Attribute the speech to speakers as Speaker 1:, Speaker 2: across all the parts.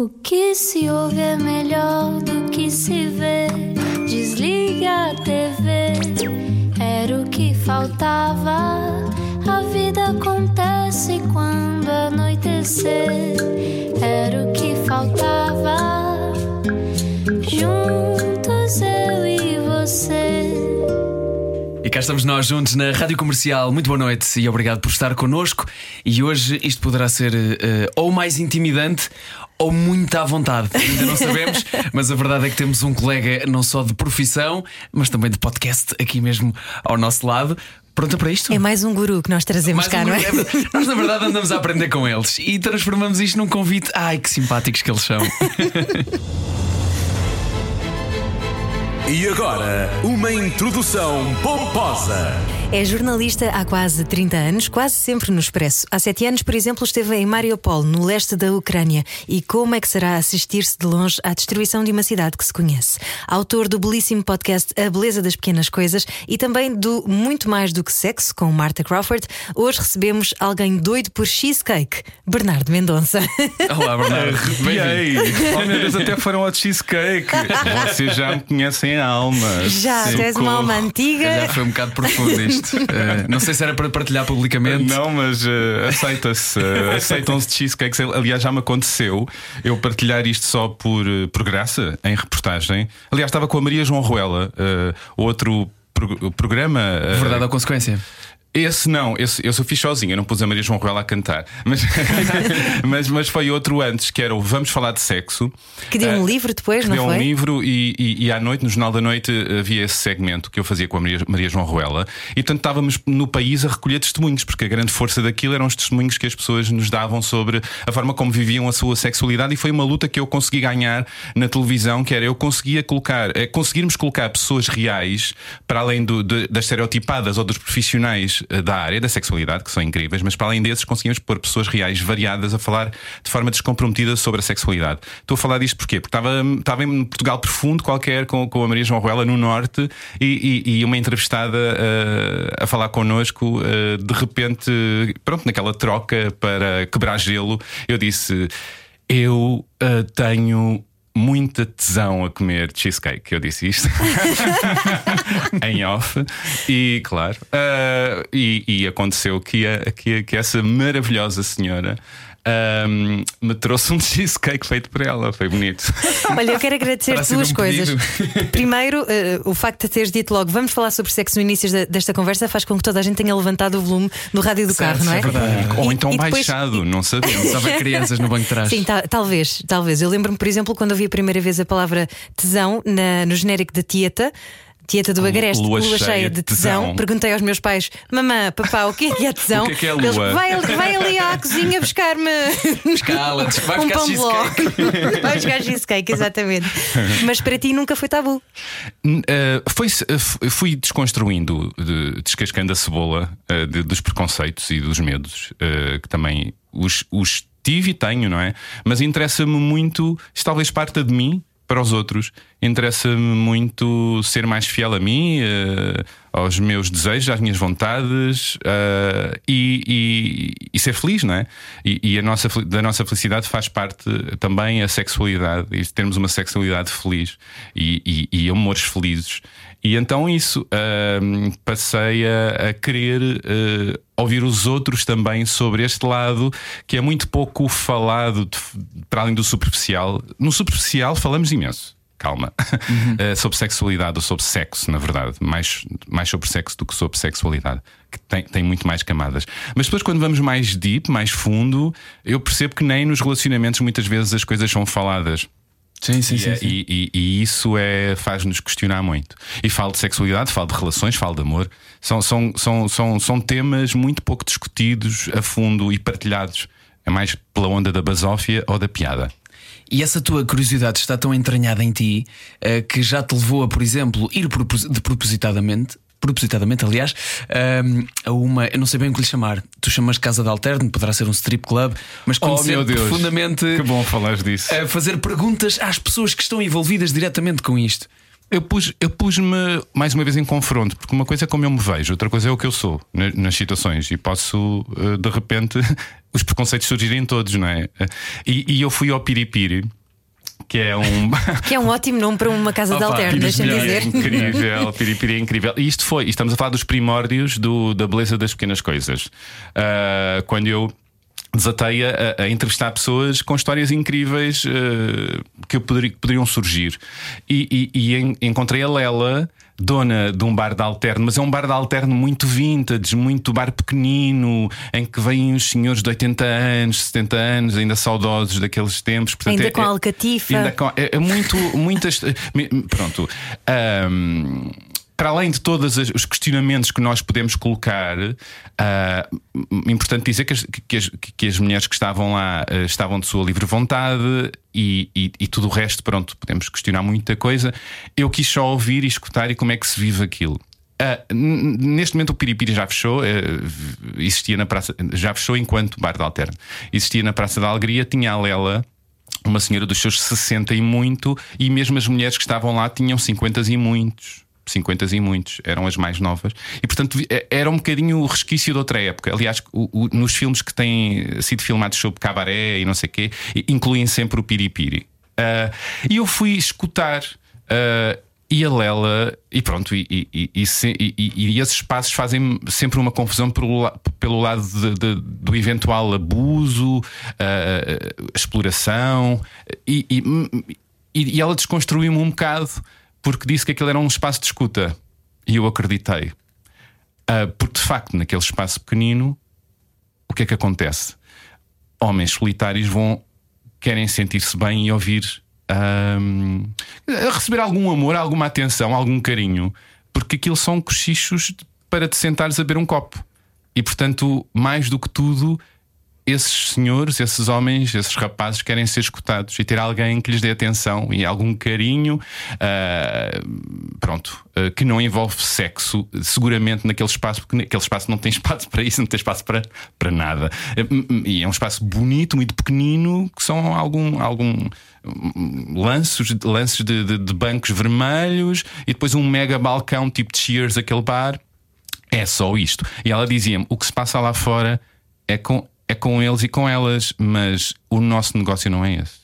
Speaker 1: O que se ouve é melhor do que se vê. Desliga a TV, era o que faltava. A vida acontece quando anoitecer, era o que faltava. Juntos eu e você.
Speaker 2: E cá estamos nós juntos na Rádio Comercial. Muito boa noite e obrigado por estar connosco. E hoje isto poderá ser eh, ou mais intimidante ou muito à vontade. Ainda não sabemos, mas a verdade é que temos um colega não só de profissão, mas também de podcast aqui mesmo ao nosso lado. Pronta para isto?
Speaker 3: É mais um guru que nós trazemos
Speaker 2: Mais
Speaker 3: cá,
Speaker 2: um-
Speaker 3: não é?
Speaker 2: Nós, na verdade, andamos a aprender com eles e transformamos isto num convite. Ai, que simpáticos que eles são.
Speaker 4: E agora, uma introdução pomposa.
Speaker 3: É jornalista há quase 30 anos, quase sempre no Expresso. Há 7 anos, por exemplo, esteve em Mariupol, no leste da Ucrânia. E como é que será assistir-se de longe à destruição de uma cidade que se conhece? Autor do belíssimo podcast A Beleza das Pequenas Coisas e também do Muito Mais do que Sexo, com Marta Crawford, hoje recebemos alguém doido por cheesecake, Bernardo Mendonça.
Speaker 2: Olá, Bernardo. Bem-vindo.
Speaker 5: Oh meu Deus, até foram ao cheesecake. Vocês já me conhecem a alma.
Speaker 3: Já, tu és uma alma antiga.
Speaker 2: Já foi um bocado profundo isto. Eh, não sei se era para partilhar publicamente.
Speaker 5: Não, mas eh, aceita-se. eh, Aceitam-se de cheesecakes. Aliás, já me aconteceu eu partilhar isto só por, eh, por graça, em reportagem. Aliás, estava com a Maria João Ruela, outro pro- programa.
Speaker 2: Verdade ou consequência?
Speaker 5: Esse não, esse, esse eu fiz sozinho, eu não pus a Maria João Ruela a cantar. Mas, mas, mas foi outro antes, que era o Vamos Falar de Sexo.
Speaker 3: Que deu um
Speaker 5: Eh,
Speaker 3: livro depois,
Speaker 5: que
Speaker 3: não
Speaker 5: deu
Speaker 3: foi?
Speaker 5: um livro e, e- e à noite, no Jornal da Noite, havia esse segmento que eu fazia com a Maria, Maria João Ruela. E portanto estávamos no país a recolher testemunhos, porque a grande força daquilo eram os testemunhos que as pessoas nos davam sobre a forma como viviam a sua sexualidade. E foi uma luta que eu consegui ganhar na televisão, que era eu conseguia colocar, é, conseguirmos colocar pessoas reais, para além do- de- das estereotipadas ou dos profissionais da área da sexualidade, que são incríveis, mas para além desses conseguíamos pôr pessoas reais, variadas, a falar de forma descomprometida sobre a sexualidade. Estou a falar disto porquê? Porque estava, estava em Portugal profundo, qualquer, com, com a Maria João Ruela no Norte, e, e- e uma entrevistada eh, a falar connosco, eh, de repente, pronto, naquela troca para quebrar gelo, eu disse: Eu eh, tenho. Muita tesão a comer cheesecake, eu disse isto. Em off, e claro, ah, e, e aconteceu que, a- que, que essa maravilhosa senhora ahm, me trouxe um cheesecake feito por ela, foi bonito.
Speaker 3: Olha, eu quero agradecer duas
Speaker 2: um
Speaker 3: coisas. Primeiro, eh, o facto de teres dito logo, vamos falar sobre sexo no início da- desta conversa, faz com que toda a gente tenha levantado o volume do rádio do
Speaker 2: Certo,
Speaker 3: carro, não é?
Speaker 2: é verdade.
Speaker 5: Ou
Speaker 3: E-
Speaker 5: então
Speaker 3: e depois-
Speaker 5: baixado, não sabemos.
Speaker 2: Houver crianças no banco de trás.
Speaker 3: Sim, ta- talvez, talvez. Eu lembro-me, por exemplo, quando ouvi a primeira vez a palavra tesão na- no genérico da Tieta. Tieta do Agreste,
Speaker 5: Lua
Speaker 3: lua,
Speaker 5: cheia
Speaker 3: cheia
Speaker 5: de
Speaker 3: tesão.
Speaker 5: tesão.
Speaker 3: Perguntei aos meus pais, mamã, papá, o que é que é tesão?
Speaker 5: O que é que é
Speaker 3: Eles,
Speaker 5: lua?
Speaker 3: vai, ali- vai ali à cozinha buscar-me
Speaker 2: vai
Speaker 3: um pão de ló. Vai buscar cheesecake, exatamente. Mas para ti nunca foi tabu.
Speaker 5: Eh, foi, eh, fui desconstruindo, de- descascando a cebola eh, de- dos preconceitos e dos medos, que também os, os tive e tenho, não é? Mas interessa-me muito, talvez parta de mim para os outros, interessa-me muito ser mais fiel a mim, eh, aos meus desejos, às minhas vontades eh, e, e- e ser feliz, não é? E, e a nossa, da nossa felicidade faz parte também a sexualidade e termos uma sexualidade feliz e, amores felizes. E então isso ahm, passei a, a querer ouvir os outros também sobre este lado que é muito pouco falado de- para além do superficial. No superficial falamos imenso. Calma, Eh, sobre sexualidade ou sobre sexo, na verdade, mais, mais sobre sexo do que sobre sexualidade, que tem, tem muito mais camadas. Mas depois, quando vamos mais deep, mais fundo, eu percebo que nem nos relacionamentos muitas vezes as coisas são faladas.
Speaker 2: Sim, sim,
Speaker 5: E,
Speaker 2: sim.
Speaker 5: é-
Speaker 2: sim.
Speaker 5: e- e- e isso é, faz-nos questionar muito. E falo de sexualidade, falo de relações, falo de amor. São, são, são, são, são temas muito pouco discutidos a fundo e partilhados. É mais pela onda da basófia ou da piada.
Speaker 2: E essa tua curiosidade está tão entranhada em ti eh, que já te levou a, por exemplo, ir de propositadamente. Propositadamente, aliás, ehm, a uma, eu não sei bem o que lhe chamar. Tu chamas casa de alterno, poderá ser um strip club, mas conhecer profundamente
Speaker 5: Que bom falares disso.
Speaker 2: a fazer perguntas às pessoas que estão envolvidas diretamente com isto.
Speaker 5: Eu pus, eu pus-me mais uma vez em confronto, porque uma coisa é como eu me vejo, outra coisa é o que eu sou na- nas situações, e posso eh, de repente os preconceitos surgirem todos, não é? E, e eu fui ao Piripiri, que é um.
Speaker 3: Que é um ótimo nome para uma casa de
Speaker 2: Opa,
Speaker 3: alterno, deixa-me
Speaker 2: melhor,
Speaker 3: dizer.
Speaker 5: É incrível, Piripiri é incrível. E isto foi, e estamos a falar dos primórdios do, da beleza das pequenas coisas. Ah, quando eu desatei a, a entrevistar pessoas com histórias incríveis ah, que, eu poderi- que poderiam surgir. E, e- e en- encontrei a Lela. Dona de um bar de alterno, mas é um bar de alterno muito vintage, muito bar pequenino, em que vêm os senhores de 80 anos, 70 anos, ainda saudosos daqueles tempos. Portanto,
Speaker 3: Ainda
Speaker 5: é-
Speaker 3: com
Speaker 5: é-
Speaker 3: alcatifa.
Speaker 5: ainda com- é, é muito, muitas. Pronto. Ahm, para além de todos os questionamentos que nós podemos colocar, ah, importante dizer que as, que as- que as mulheres que estavam lá ah, estavam de sua livre vontade e, e- e tudo o resto, pronto, podemos questionar muita coisa. Eu quis só ouvir e escutar e como é que se vive aquilo. N- neste momento o Piripiri já fechou, eh, existia na praça, já fechou enquanto bar de alterno. Existia na Praça da Alegria, tinha a Lela, uma senhora dos seus 60 e muito, e mesmo as mulheres que estavam lá tinham 50 e muitos. 50 e muitos, eram as mais novas, e portanto eh, era um bocadinho o resquício de outra época. Aliás, o- o- nos filmes que têm sido filmados sobre cabaré e não sei o quê, incluem sempre o piripiri. Ah, e eu fui escutar. ah, e a Lela, e pronto, e, e, e- e se- esses espaços fazem sempre uma confusão pelo, pelo lado de- de- do eventual abuso, ah, exploração, e ela desconstruiu-me um bocado porque disse que aquilo era um espaço de escuta. E eu acreditei. Ah, porque de facto, naquele espaço pequenino, o que é que acontece? Homens solitários vão querem sentir-se bem e ouvir ahm, a receber algum amor, alguma atenção, algum carinho, porque aquilo são cochichos para te sentares a beber um copo. E portanto, mais do que tudo, esses senhores, esses homens, esses rapazes querem ser escutados e ter alguém que lhes dê atenção e algum carinho, ah, pronto, ah, que não envolve sexo, seguramente naquele espaço, porque naquele espaço não tem espaço para isso, não tem espaço para, para nada. Ah, E é um espaço bonito, muito pequenino, que são algum. algum hum, lanços, lances de, de- de bancos vermelhos e depois um mega balcão tipo de Cheers, aquele bar. É só isto. E ela dizia-me: o que se passa lá fora é com, é com eles e com elas, mas o nosso negócio não é esse.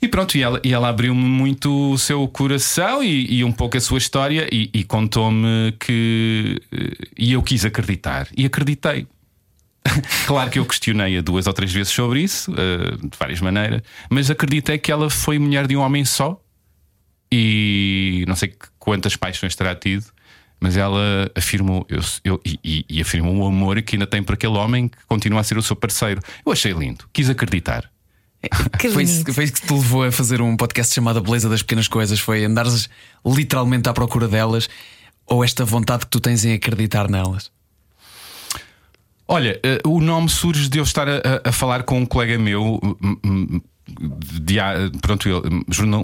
Speaker 5: E pronto, e ela, e ela abriu-me muito o seu coração e, e um pouco a sua história e, e contou-me que. eh, E eu quis acreditar. E acreditei. Claro que eu questionei-a duas ou três vezes sobre isso, eh, de várias maneiras, mas acreditei que ela foi mulher de um homem só e não sei quantas paixões terá tido, mas ela afirmou eu, eu- e, e- afirmou o amor que ainda tem por aquele homem que continua a ser o seu parceiro. Eu achei lindo, quis acreditar.
Speaker 3: Que
Speaker 2: Foi isso, foi isso que te levou a fazer um podcast chamado A Beleza das Pequenas Coisas? Foi andares literalmente à procura delas ou esta vontade que tu tens em acreditar nelas?
Speaker 5: Olha, eh, o nome surge de eu estar a- a falar com um colega meu. De pronto,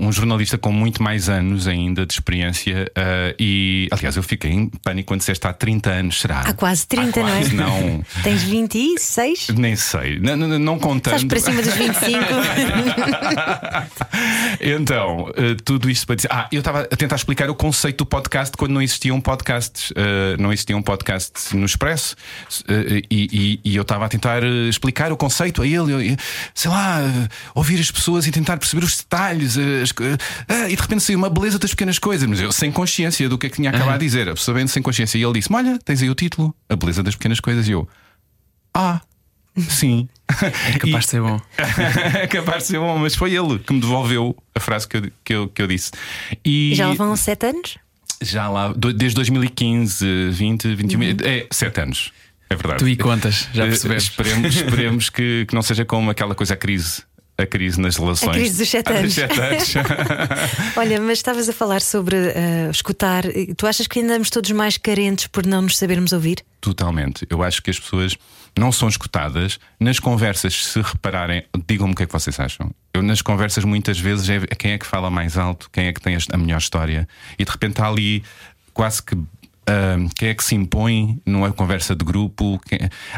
Speaker 5: um jornalista com muito mais anos ainda de experiência. eh, e aliás, eu fiquei em pânico quando disseste há 30 anos, será?
Speaker 3: Há quase 30,
Speaker 5: Há quase,
Speaker 3: não é?
Speaker 5: Não,
Speaker 3: Tens 26?
Speaker 5: nem sei. Não, não, não contando.
Speaker 3: Estás para cima dos 25?
Speaker 5: Então, eh, tudo isto para dizer. Ah, eu estava a tentar explicar o conceito do podcast quando não existiam podcasts. eh, não existiam podcasts no Expresso. e, e- e eu estava a tentar explicar o conceito a ele. eu- sei lá, eh, ouvir as pessoas e tentar perceber os detalhes. eh, as ah, e de repente saiu uma beleza das pequenas coisas. Mas eu sem consciência do que é que tinha acabado de dizer. Absolutamente sem consciência. E ele disse: Olha, tens aí o título, A Beleza das Pequenas Coisas. E eu: Ah. Sim.
Speaker 2: É capaz de ser bom.
Speaker 5: é capaz de ser bom, mas foi ele que me devolveu a frase que eu, que eu, que eu disse. E
Speaker 3: Já vão 7 anos?
Speaker 5: já lá, desde 2015, 20, 21, é 7 anos. É verdade.
Speaker 2: Tu e contas, já percebemos.
Speaker 5: Esperemos, esperemos que, que não seja como aquela coisa, a crise. A crise nas relações.
Speaker 3: crise dos sete anos. Olha, mas estavas a falar sobre eh, escutar. Tu achas que andamos todos mais carentes por não nos sabermos ouvir?
Speaker 5: Totalmente. Eu acho que as pessoas não são escutadas. Nas conversas, se repararem, digam-me o que é que vocês acham. Eu, nas conversas, muitas vezes, é quem é que fala mais alto, quem é que tem a melhor história. E de repente há ali quase que. Ah, quem é que se impõe numa conversa de grupo?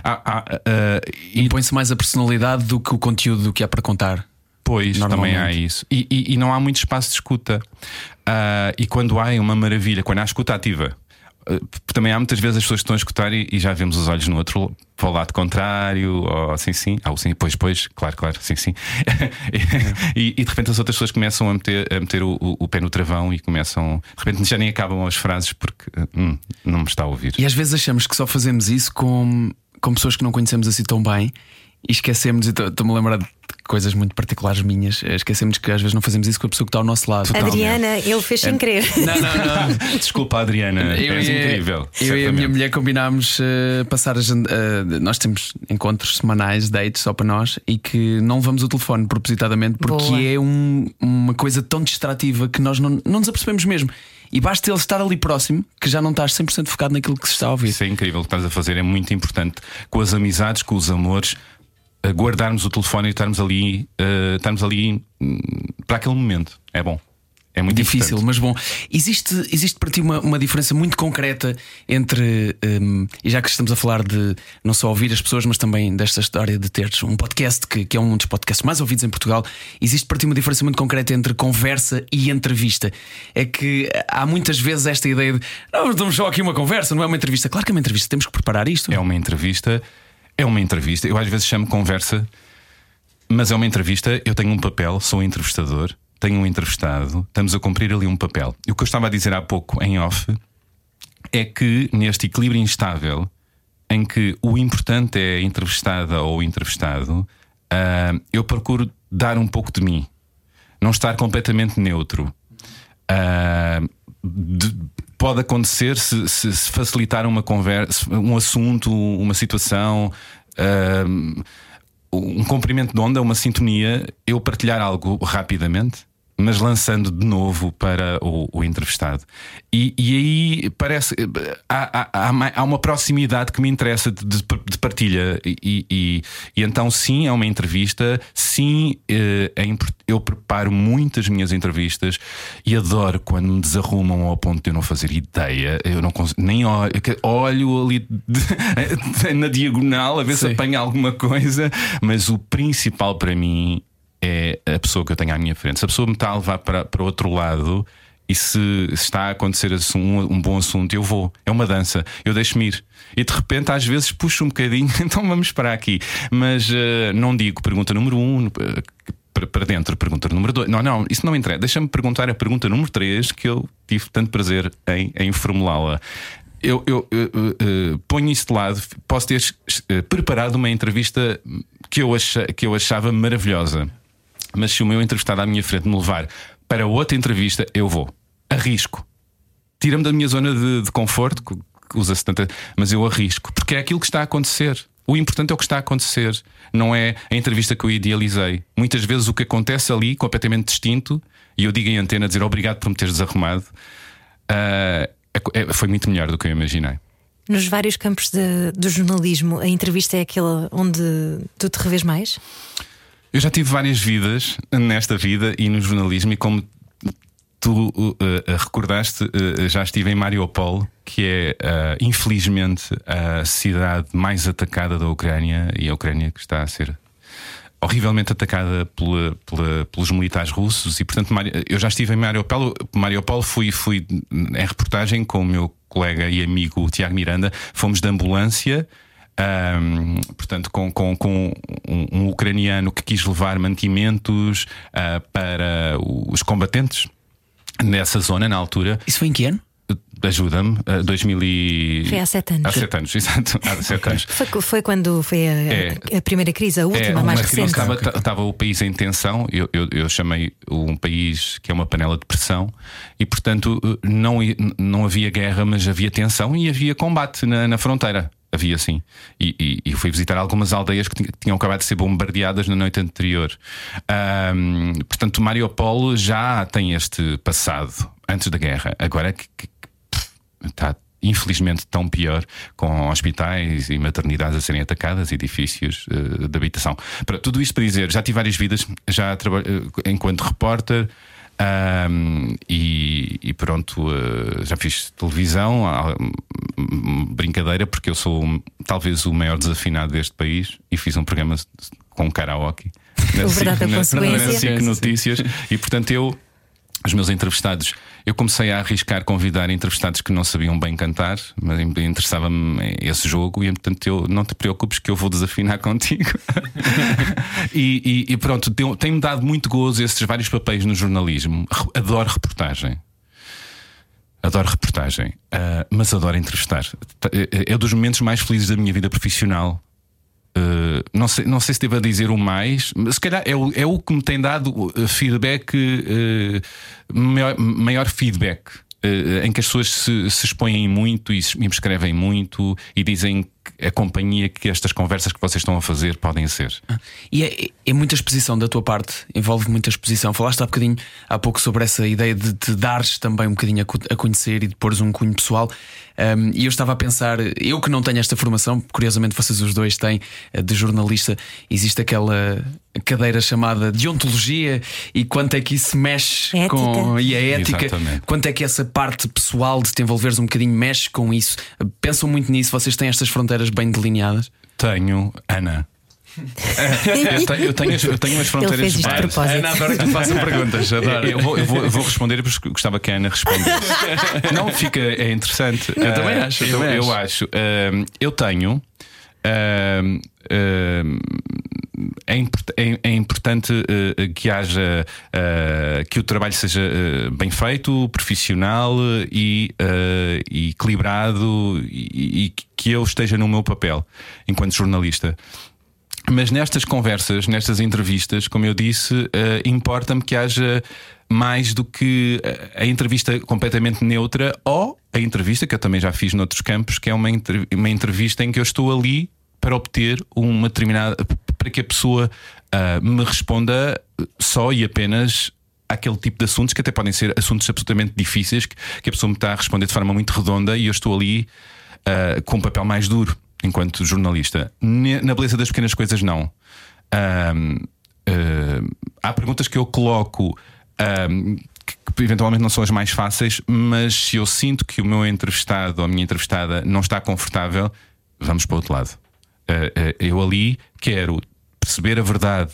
Speaker 5: Há, ah, e
Speaker 2: Impõe-se mais a personalidade do que o conteúdo do que há para contar.
Speaker 5: Pois, também há isso. E, e, e, não há muito espaço de escuta. Uh, e quando há, é uma maravilha. Quando há escuta ativa, uh, também há muitas vezes as pessoas que estão a escutar e, e já vemos os olhos no outro para o lado contrário, ou sim, sim, ah, sim, pois, pois, claro, claro, sim, sim. e, e, de repente as outras pessoas começam a meter, a meter o, o, o, pé no travão e começam, de repente já nem acabam as frases porque hum, não me está a ouvir.
Speaker 2: E às vezes achamos que só fazemos isso com, com pessoas que não conhecemos assim tão bem e esquecemos, estou-me a lembrar de coisas muito particulares minhas, eh, esquecemos que às vezes não fazemos isso com a pessoa que está ao nosso lado.
Speaker 3: Adriana, ele fez sem é, querer.
Speaker 2: Não, não, não.
Speaker 5: Desculpa, Adriana, eu és e, incrível.
Speaker 2: Eu e a minha mulher combinámos uh, passar as. Uh, nós temos encontros semanais, dates só para nós, e que não levamos o telefone propositadamente porque Boa. é um, uma coisa tão distrativa que nós não, não nos apercebemos mesmo. E basta ele estar ali próximo que já não estás 100% focado naquilo que se está a ouvir.
Speaker 5: Isso é incrível o que estás a fazer, é muito importante. Com as amizades, com os amores, guardarmos o telefone e estarmos ali, uh, estarmos ali um, para aquele momento. É bom. É muito
Speaker 2: difícil,
Speaker 5: importante.
Speaker 2: mas bom. Existe, existe para ti uma, uma diferença muito concreta entre, um, e já que estamos a falar de não só ouvir as pessoas, mas também desta história de teres um podcast que, que é um dos podcasts mais ouvidos em Portugal, existe para ti uma diferença muito concreta entre conversa e entrevista. É que há muitas vezes esta ideia de não, estamos só aqui uma conversa, não é uma entrevista. Claro que é uma entrevista, temos que preparar isto.
Speaker 5: É uma entrevista é uma entrevista. Eu às vezes chamo conversa, mas é uma entrevista. Eu tenho um papel, sou entrevistador, tenho um entrevistado, estamos a cumprir ali um papel. E o que eu estava a dizer há pouco em off é que neste equilíbrio instável, em que o importante é a entrevistada ou o entrevistado, uh, eu procuro dar um pouco de mim, não estar completamente neutro. Uh, de, pode acontecer se, se, se, facilitar uma conversa, um assunto, uma situação, uh, um comprimento de onda, uma sintonia, eu partilhar algo rapidamente mas lançando de novo para o, o entrevistado. E, e, aí parece. Há, há, há, uma proximidade que me interessa de, de partilha. E, e, e, então, sim, é uma entrevista. Sim, é, é, eu preparo muitas minhas entrevistas e adoro quando me desarrumam ao ponto de eu não fazer ideia. Eu não consigo, nem olho, olho ali de, na diagonal a ver sim. se apanha alguma coisa. Mas o principal para mim é a pessoa que eu tenho à minha frente. Se a pessoa me está a levar para, para outro lado e se, está a acontecer um, um, bom assunto, eu vou. É uma dança. Eu deixo-me ir. E de repente, às vezes, puxo um bocadinho, então vamos esperar aqui. Mas uh, não digo pergunta número um. Uh, para dentro, pergunta número dois. Não, não, isso não interessa. Deixa-me perguntar a pergunta número três que eu tive tanto prazer em, em formulá-la. Eu, eu, eu uh, ponho isso de lado. Posso ter preparado uma entrevista que eu, que eu achava maravilhosa mas se o meu entrevistado à minha frente me levar para outra entrevista, eu vou. Arrisco. Tira-me da minha zona de, de conforto, usa-se tanta. Mas eu arrisco, porque é aquilo que está a acontecer. O importante é o que está a acontecer, não é a entrevista que eu idealizei. Muitas vezes o que acontece ali, completamente distinto, e eu digo em antena dizer obrigado por me teres desarrumado, uh, foi muito melhor do que eu imaginei.
Speaker 3: Nos vários campos de, do jornalismo, a entrevista é aquela onde tu te revês mais?
Speaker 5: Eu já tive várias vidas nesta vida e no jornalismo, e como tu uh, uh, recordaste, uh, já estive em Mariupol, que é uh, infelizmente a cidade mais atacada da Ucrânia e a Ucrânia que está a ser horrivelmente atacada pela, pela, pelos militares russos e portanto eu já estive em Mariupol, Mariupol fui, fui em reportagem com o meu colega e amigo Tiago Miranda, fomos de ambulância um, portanto, com, com, com um, um, ucraniano que quis levar mantimentos uh, para os combatentes nessa zona na altura.
Speaker 2: Isso foi em que ano?
Speaker 5: Ajuda-me, uh, 2000 e...
Speaker 3: Foi há sete anos.
Speaker 5: Há sete anos, exato. Há sete anos.
Speaker 3: Foi, foi, quando foi a, é, a, primeira crise, a última,
Speaker 5: é,
Speaker 3: mais recente.
Speaker 5: Estava, estava o país em tensão, eu, eu, eu, chamei um país que é uma panela de pressão, e portanto não, não havia guerra, mas havia tensão e havia combate na, na fronteira havia sim. E, e, e, fui visitar algumas aldeias que tinham acabado de ser bombardeadas na noite anterior. Um, portanto, Mariupol já tem este passado antes da guerra. Agora que, que, que está infelizmente tão pior, com hospitais e maternidades a serem atacadas, edifícios uh, de habitação. Para tudo isto para dizer, já tive várias vidas, já trabalhei uh, enquanto repórter. Um, e, e, pronto, uh, já fiz televisão, brincadeira, porque eu sou talvez o maior desafinado deste país e fiz um programa com karaoke. na
Speaker 3: O Verdade
Speaker 5: SIC,
Speaker 3: é
Speaker 5: na-
Speaker 3: Consequência.
Speaker 5: na SIC. Notícias e portanto eu. Os meus entrevistados, eu comecei a arriscar convidar entrevistados que não sabiam bem cantar, mas interessava-me esse jogo, e portanto eu não te preocupes que eu vou desafinar contigo. e, e- e pronto, tem-me dado muito gozo esses vários papéis no jornalismo. Adoro reportagem. Adoro reportagem, ah, mas adoro entrevistar. T- É é dos momentos mais felizes da minha vida profissional. Uh, não, sei, não sei se devo dizer o mais, mas se calhar é o, é o que me tem dado uh, feedback, uh, maior, maior feedback, uh, em que as pessoas se, se expõem muito e, me escrevem muito e dizem a companhia que estas conversas que vocês estão a fazer podem ser.
Speaker 2: E é, é muita exposição da tua parte, envolve muita exposição. Falaste há bocadinho, há pouco, sobre essa ideia de te dares também um bocadinho a, co- a conhecer e de pôres um cunho pessoal. Um, e eu estava a pensar, eu que não tenho esta formação, curiosamente vocês os dois têm, eh, de jornalista, existe aquela cadeira chamada de ontologia e quanto é que isso mexe
Speaker 3: Ética.
Speaker 2: com e a ética,
Speaker 5: Exatamente.
Speaker 2: quanto é que essa parte pessoal de te envolveres um bocadinho mexe com isso. Pensam muito nisso, vocês têm estas fronteiras bem delineadas?
Speaker 5: Tenho, Ana. eu, tenho, eu, tenho, as- eu tenho as fronteiras
Speaker 3: propósito.
Speaker 2: Ana, adoro que te façam perguntas, adoro.
Speaker 5: Eu vou, eu vou- eu vou responder porque gostava que a Ana respondesse. Não, fica, é interessante.
Speaker 2: Eu também
Speaker 5: Ah,
Speaker 2: acho, eu também
Speaker 5: eu
Speaker 2: acho.
Speaker 5: acho. Ahm, eu tenho. ahm, é, import- é- é importante eh, que haja eh, que o trabalho seja eh, bem feito, profissional e, equilibrado e, e que eu esteja no meu papel enquanto jornalista. Mas nestas conversas, nestas entrevistas, como eu disse, eh, importa-me que haja mais do que a entrevista completamente neutra ou a entrevista, que eu também já fiz noutros campos, que é uma, uma entrevista em que eu estou ali para obter uma determinada. Para que a pessoa ah, me responda só e apenas aquele tipo de assuntos que até podem ser assuntos absolutamente difíceis que, que a pessoa me está a responder de forma muito redonda e eu estou ali ah, com um papel mais duro enquanto jornalista. Na beleza das pequenas coisas, não. Ah, há perguntas que eu coloco que, eventualmente não são as mais fáceis, mas se eu sinto que o meu entrevistado ou a minha entrevistada não está confortável, vamos para o outro lado. Eu ali quero perceber a verdade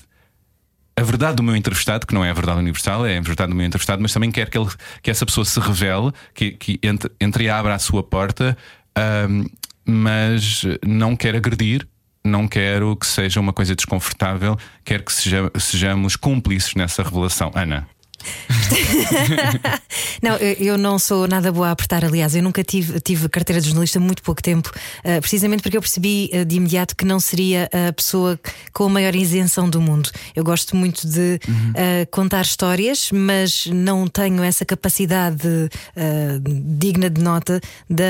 Speaker 5: a verdade do meu entrevistado, que não é a verdade universal, é a verdade do meu entrevistado, mas também quero que, ele, que essa pessoa se revele, que, que entre, entre e abra a sua porta, ahm, mas não quero agredir, não quero que seja uma coisa desconfortável, quero que seja- sejamos cúmplices nessa revelação. Ana.
Speaker 3: Não, eu, não sou nada boa a apertar, aliás, eu nunca tive, tive carteira de jornalista muito pouco tempo, eh, precisamente porque eu percebi eh, de imediato que não seria a pessoa com a maior isenção do mundo. Eu gosto muito de eh, contar histórias, mas não tenho essa capacidade eh, digna de nota da,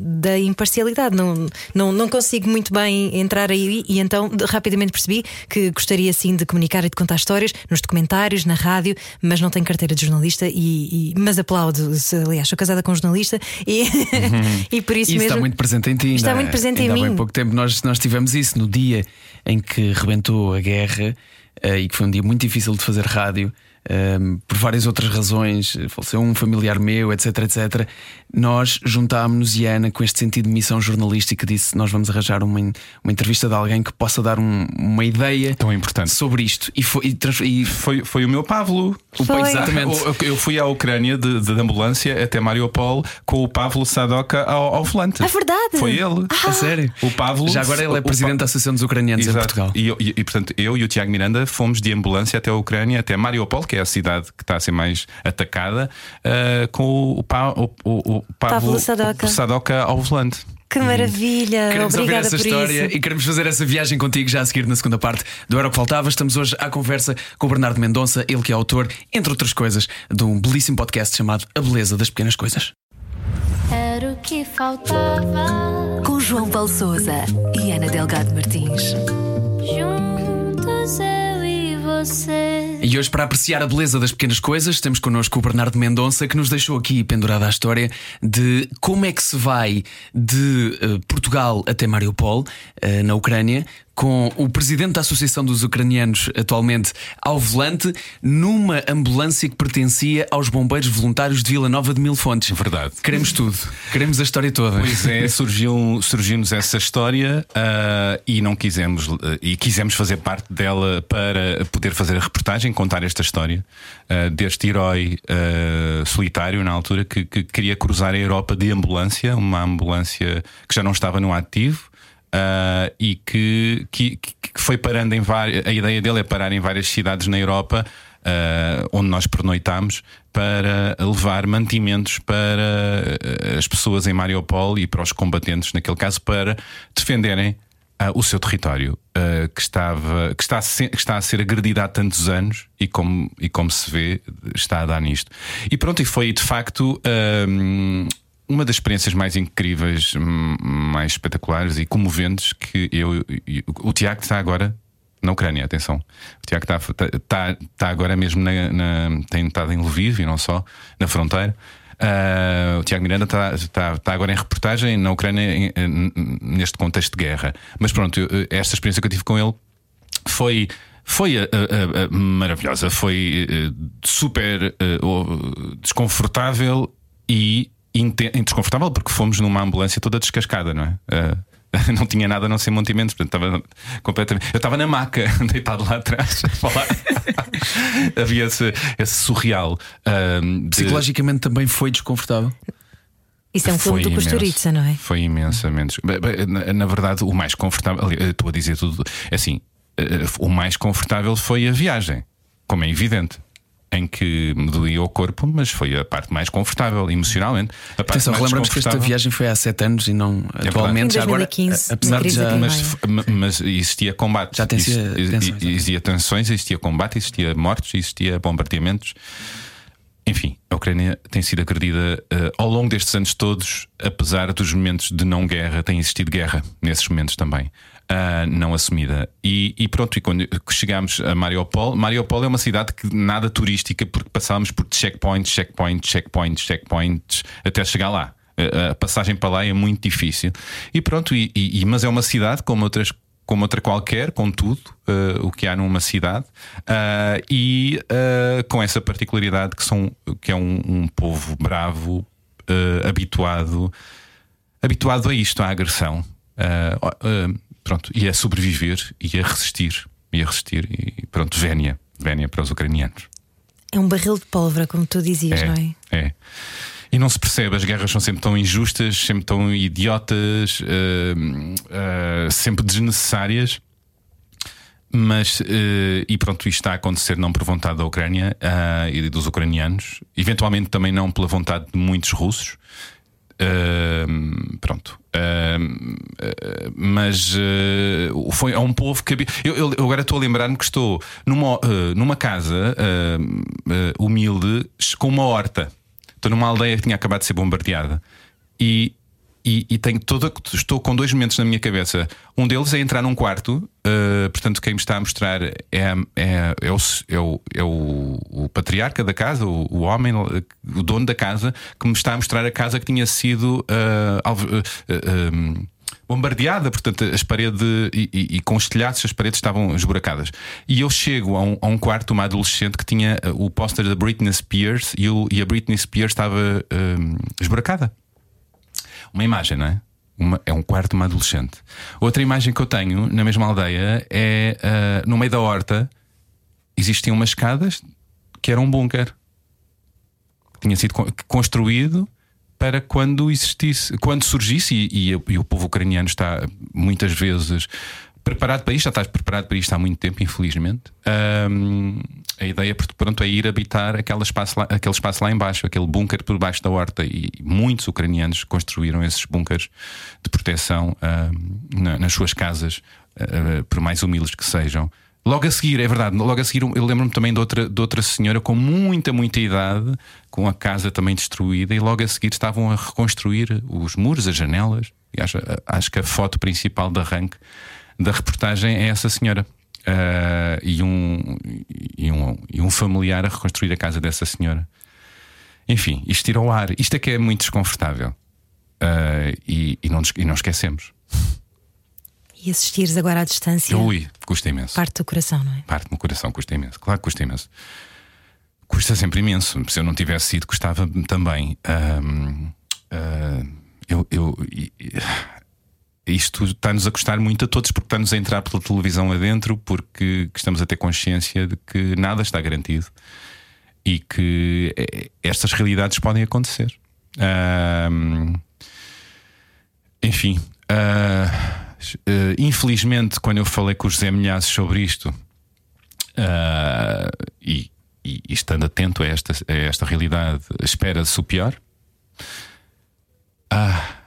Speaker 3: da imparcialidade. Não, não, não consigo muito bem entrar aí e então rapidamente percebi que gostaria sim de comunicar e de contar histórias nos documentários, na rádio, mas não tenho carteira de jornalista e, e- mas aplaudo. Se- Aliás, sou casada com um jornalista e, e por isso
Speaker 2: Isso
Speaker 3: mesmo.
Speaker 2: está muito presente em ti.
Speaker 3: Está
Speaker 2: ainda-
Speaker 3: muito presente em
Speaker 2: ainda Há
Speaker 3: mim.
Speaker 2: bem pouco tempo nós, nós tivemos isso no dia em que rebentou a guerra eh, e que foi um dia muito difícil de fazer rádio. Eh, por várias outras razões, faleceu um familiar meu, etc, etc. Nós juntámos-nos e a Ana com este sentido de missão jornalística disse: Nós vamos arranjar uma, uma entrevista de alguém que possa dar um- uma ideia
Speaker 5: Tão importante.
Speaker 2: sobre isto. E foi, e trans- e-
Speaker 5: Foi, foi o meu Pavlo.
Speaker 2: o-
Speaker 3: Foi.
Speaker 2: exatamente.
Speaker 5: Eu, fui à Ucrânia de, de ambulância até Mariupol com o Pavlo Sadoka ao, ao volante.
Speaker 3: É verdade?
Speaker 5: Foi ele.
Speaker 2: A sério?
Speaker 5: O Pavlo.
Speaker 2: Já agora ele é presidente
Speaker 5: Pa-
Speaker 2: da Associação dos Ucranianos em
Speaker 5: Exato.
Speaker 2: Portugal.
Speaker 5: E, e- e, portanto, eu e o Tiago Miranda fomos de ambulância até a Ucrânia, até Mariupol, que é a cidade que está a ser mais atacada, ah, com o, Pa- o, o, o Pavlo,
Speaker 3: Pavlo Sadoka.
Speaker 5: o Sadoka ao volante.
Speaker 3: Que maravilha!
Speaker 2: Queremos ouvir
Speaker 3: Obrigada
Speaker 2: essa
Speaker 3: por
Speaker 2: história
Speaker 3: isso.
Speaker 2: e queremos fazer essa viagem contigo já a seguir na segunda parte do Era o que Faltava. Estamos hoje à conversa com o Bernardo Mendonça, ele que é autor, entre outras coisas, de um belíssimo podcast chamado A Beleza das Pequenas Coisas.
Speaker 1: Era o que faltava.
Speaker 6: Com João Paulo Souza e Ana Delgado Martins.
Speaker 1: Juntos eu e você.
Speaker 2: E hoje, para apreciar a beleza das pequenas coisas, temos connosco o Bernardo Mendonça, que nos deixou aqui pendurada a história de como é que se vai de eh, Portugal até Mariupol, eh, na Ucrânia, com o presidente da Associação dos Ucranianos atualmente ao volante, numa ambulância que pertencia aos bombeiros voluntários de Vila Nova de Mil Fontes.
Speaker 5: Verdade.
Speaker 2: Queremos tudo, queremos a história toda.
Speaker 5: Pois é, surgiu, surgiu-nos essa história uh, e não quisemos uh, e quisemos fazer parte dela para poder fazer a reportagem, contar esta história uh, deste herói solitário na altura que, que queria cruzar a Europa de ambulância, uma ambulância que já não estava no ativo. Uh, e que, que, que, foi parando em várias. A ideia dele é parar em várias cidades na Europa. Uh, onde nós pernoitámos para levar mantimentos para as pessoas em Mariupol e para os combatentes, naquele caso, para defenderem uh, o seu território, uh, que, estava, que, está que está a ser agredido há tantos anos e como, e como se vê, está a dar nisto. E pronto, e foi de facto. Uma das experiências mais incríveis, mais espetaculares e comoventes que eu. O Tiago está agora na Ucrânia, atenção. O Tiago está, está, está agora mesmo na, na, tem estado em Lviv e não só, na fronteira. Uh, o Tiago Miranda está, está, está, agora em reportagem na Ucrânia em, neste contexto de guerra. Mas pronto, esta experiência que eu tive com ele foi foi uh, uh, maravilhosa, foi super desconfortável e desconfortável porque fomos numa ambulância toda descascada, não é? não tinha nada a não ser mantimentos, portanto estava completamente. Eu estava na maca, deitado lá atrás a falar. Havia esse, esse surreal.
Speaker 2: de... Psicologicamente também foi desconfortável.
Speaker 3: Isso é um filme do Costurica, não é?
Speaker 5: Foi imensamente. Na, na verdade, o mais confortável. Estou a dizer tudo. É assim, eh, o mais confortável foi a viagem, como é evidente em que me doía o corpo, mas foi a parte mais confortável emocionalmente. A parte
Speaker 2: Atenção, relembramos que esta viagem foi há sete anos e não é atualmente.
Speaker 3: Em 2015,
Speaker 2: agora, apesar de já,
Speaker 5: mas, mas, existia combate,
Speaker 2: já tem existia,
Speaker 5: tensões, existia tensões, existia combate, existia mortes, existia bombardeamentos. Enfim, a Ucrânia tem sido agredida uh, ao longo destes anos todos, apesar dos momentos de não guerra, tem existido guerra nesses momentos também uh, não assumida. E, e, pronto, e quando chegámos a Mariupol, Mariupol é uma cidade que nada turística, porque passámos por checkpoints, checkpoints, checkpoints, checkpoints, até chegar lá. A passagem para lá é muito difícil. E pronto, e, e mas é uma cidade como outras como outra qualquer, com tudo uh, o que há numa cidade, uh, e uh, com essa particularidade que, são, que é um, um povo bravo, habituado, habituado a isto, à agressão pronto, e a sobreviver e a resistir. E a resistir. E pronto, Vénia. Vénia para os ucranianos.
Speaker 3: É um barril de pólvora, como tu dizias,
Speaker 5: é,
Speaker 3: não é?
Speaker 5: É. E não se percebe, as guerras são sempre tão injustas, sempre tão idiotas, uh, uh, sempre desnecessárias. Mas, uh, e pronto, isto está a acontecer não por vontade da Ucrânia e dos ucranianos, eventualmente também não pela vontade de muitos russos. Uh, pronto. Uh, uh, mas foi a um povo que. Eu, eu, eu agora estou a lembrar-me que estou numa, numa casa humilde com uma horta. Estou numa aldeia que tinha acabado de ser bombardeada. E e, e, tenho toda, estou com dois momentos na minha cabeça. Um deles é entrar num quarto, uh, portanto, quem me está a mostrar é, é, é, o, é, o, é o, o patriarca da casa, o, o, homem, o dono da casa, que me está a mostrar a casa que tinha sido uh, uh, um, bombardeada, portanto, as paredes e, e, e, com os telhados, as paredes estavam esburacadas. E eu chego a um, a um quarto, uma adolescente que tinha o póster da Britney Spears e, o, e a Britney Spears estava esburacada uma imagem, não é? Uma, é um quarto de uma adolescente. Outra imagem que eu tenho na mesma aldeia é uh, no meio da horta existiam umas escadas que eram um bunker tinha sido construído para quando existisse, quando surgisse, e, e, e o povo ucraniano está muitas vezes preparado para isto, já estás preparado para isto há muito tempo, infelizmente. Um, a ideia pronto, é ir habitar aquele espaço, lá, aquele espaço lá embaixo, aquele bunker por baixo da horta. E muitos ucranianos construíram esses bunkers de proteção na, nas suas casas, uh, por mais humildes que sejam. Logo a seguir, é verdade, logo a seguir eu lembro-me também de outra, de outra senhora com muita, muita idade, com a casa também destruída, e logo a seguir estavam a reconstruir os muros, as janelas. E acho, acho que a foto principal de arranque da reportagem é essa senhora. Uh, e, um, e, um, e um familiar a reconstruir a casa dessa senhora. Enfim, isto tira o ar. Isto é que é muito desconfortável. Uh, e, e, não, e não esquecemos.
Speaker 3: E assistires agora à distância.
Speaker 5: Ui, custa imenso.
Speaker 3: Parte do coração, não é?
Speaker 5: Parte do coração, custa imenso. Claro que custa imenso. Custa sempre imenso. Se eu não tivesse sido, custava também. Ah, eu, eu, isto está-nos a custar muito a todos, porque está-nos a entrar pela televisão adentro, porque estamos a ter consciência de que nada está garantido e que eh, estas realidades podem acontecer. Enfim, ah, eh, infelizmente, quando eu falei com o José Milhazes sobre isto, e, e- e estando atento a esta, a esta realidade, espera-se o pior. Ah,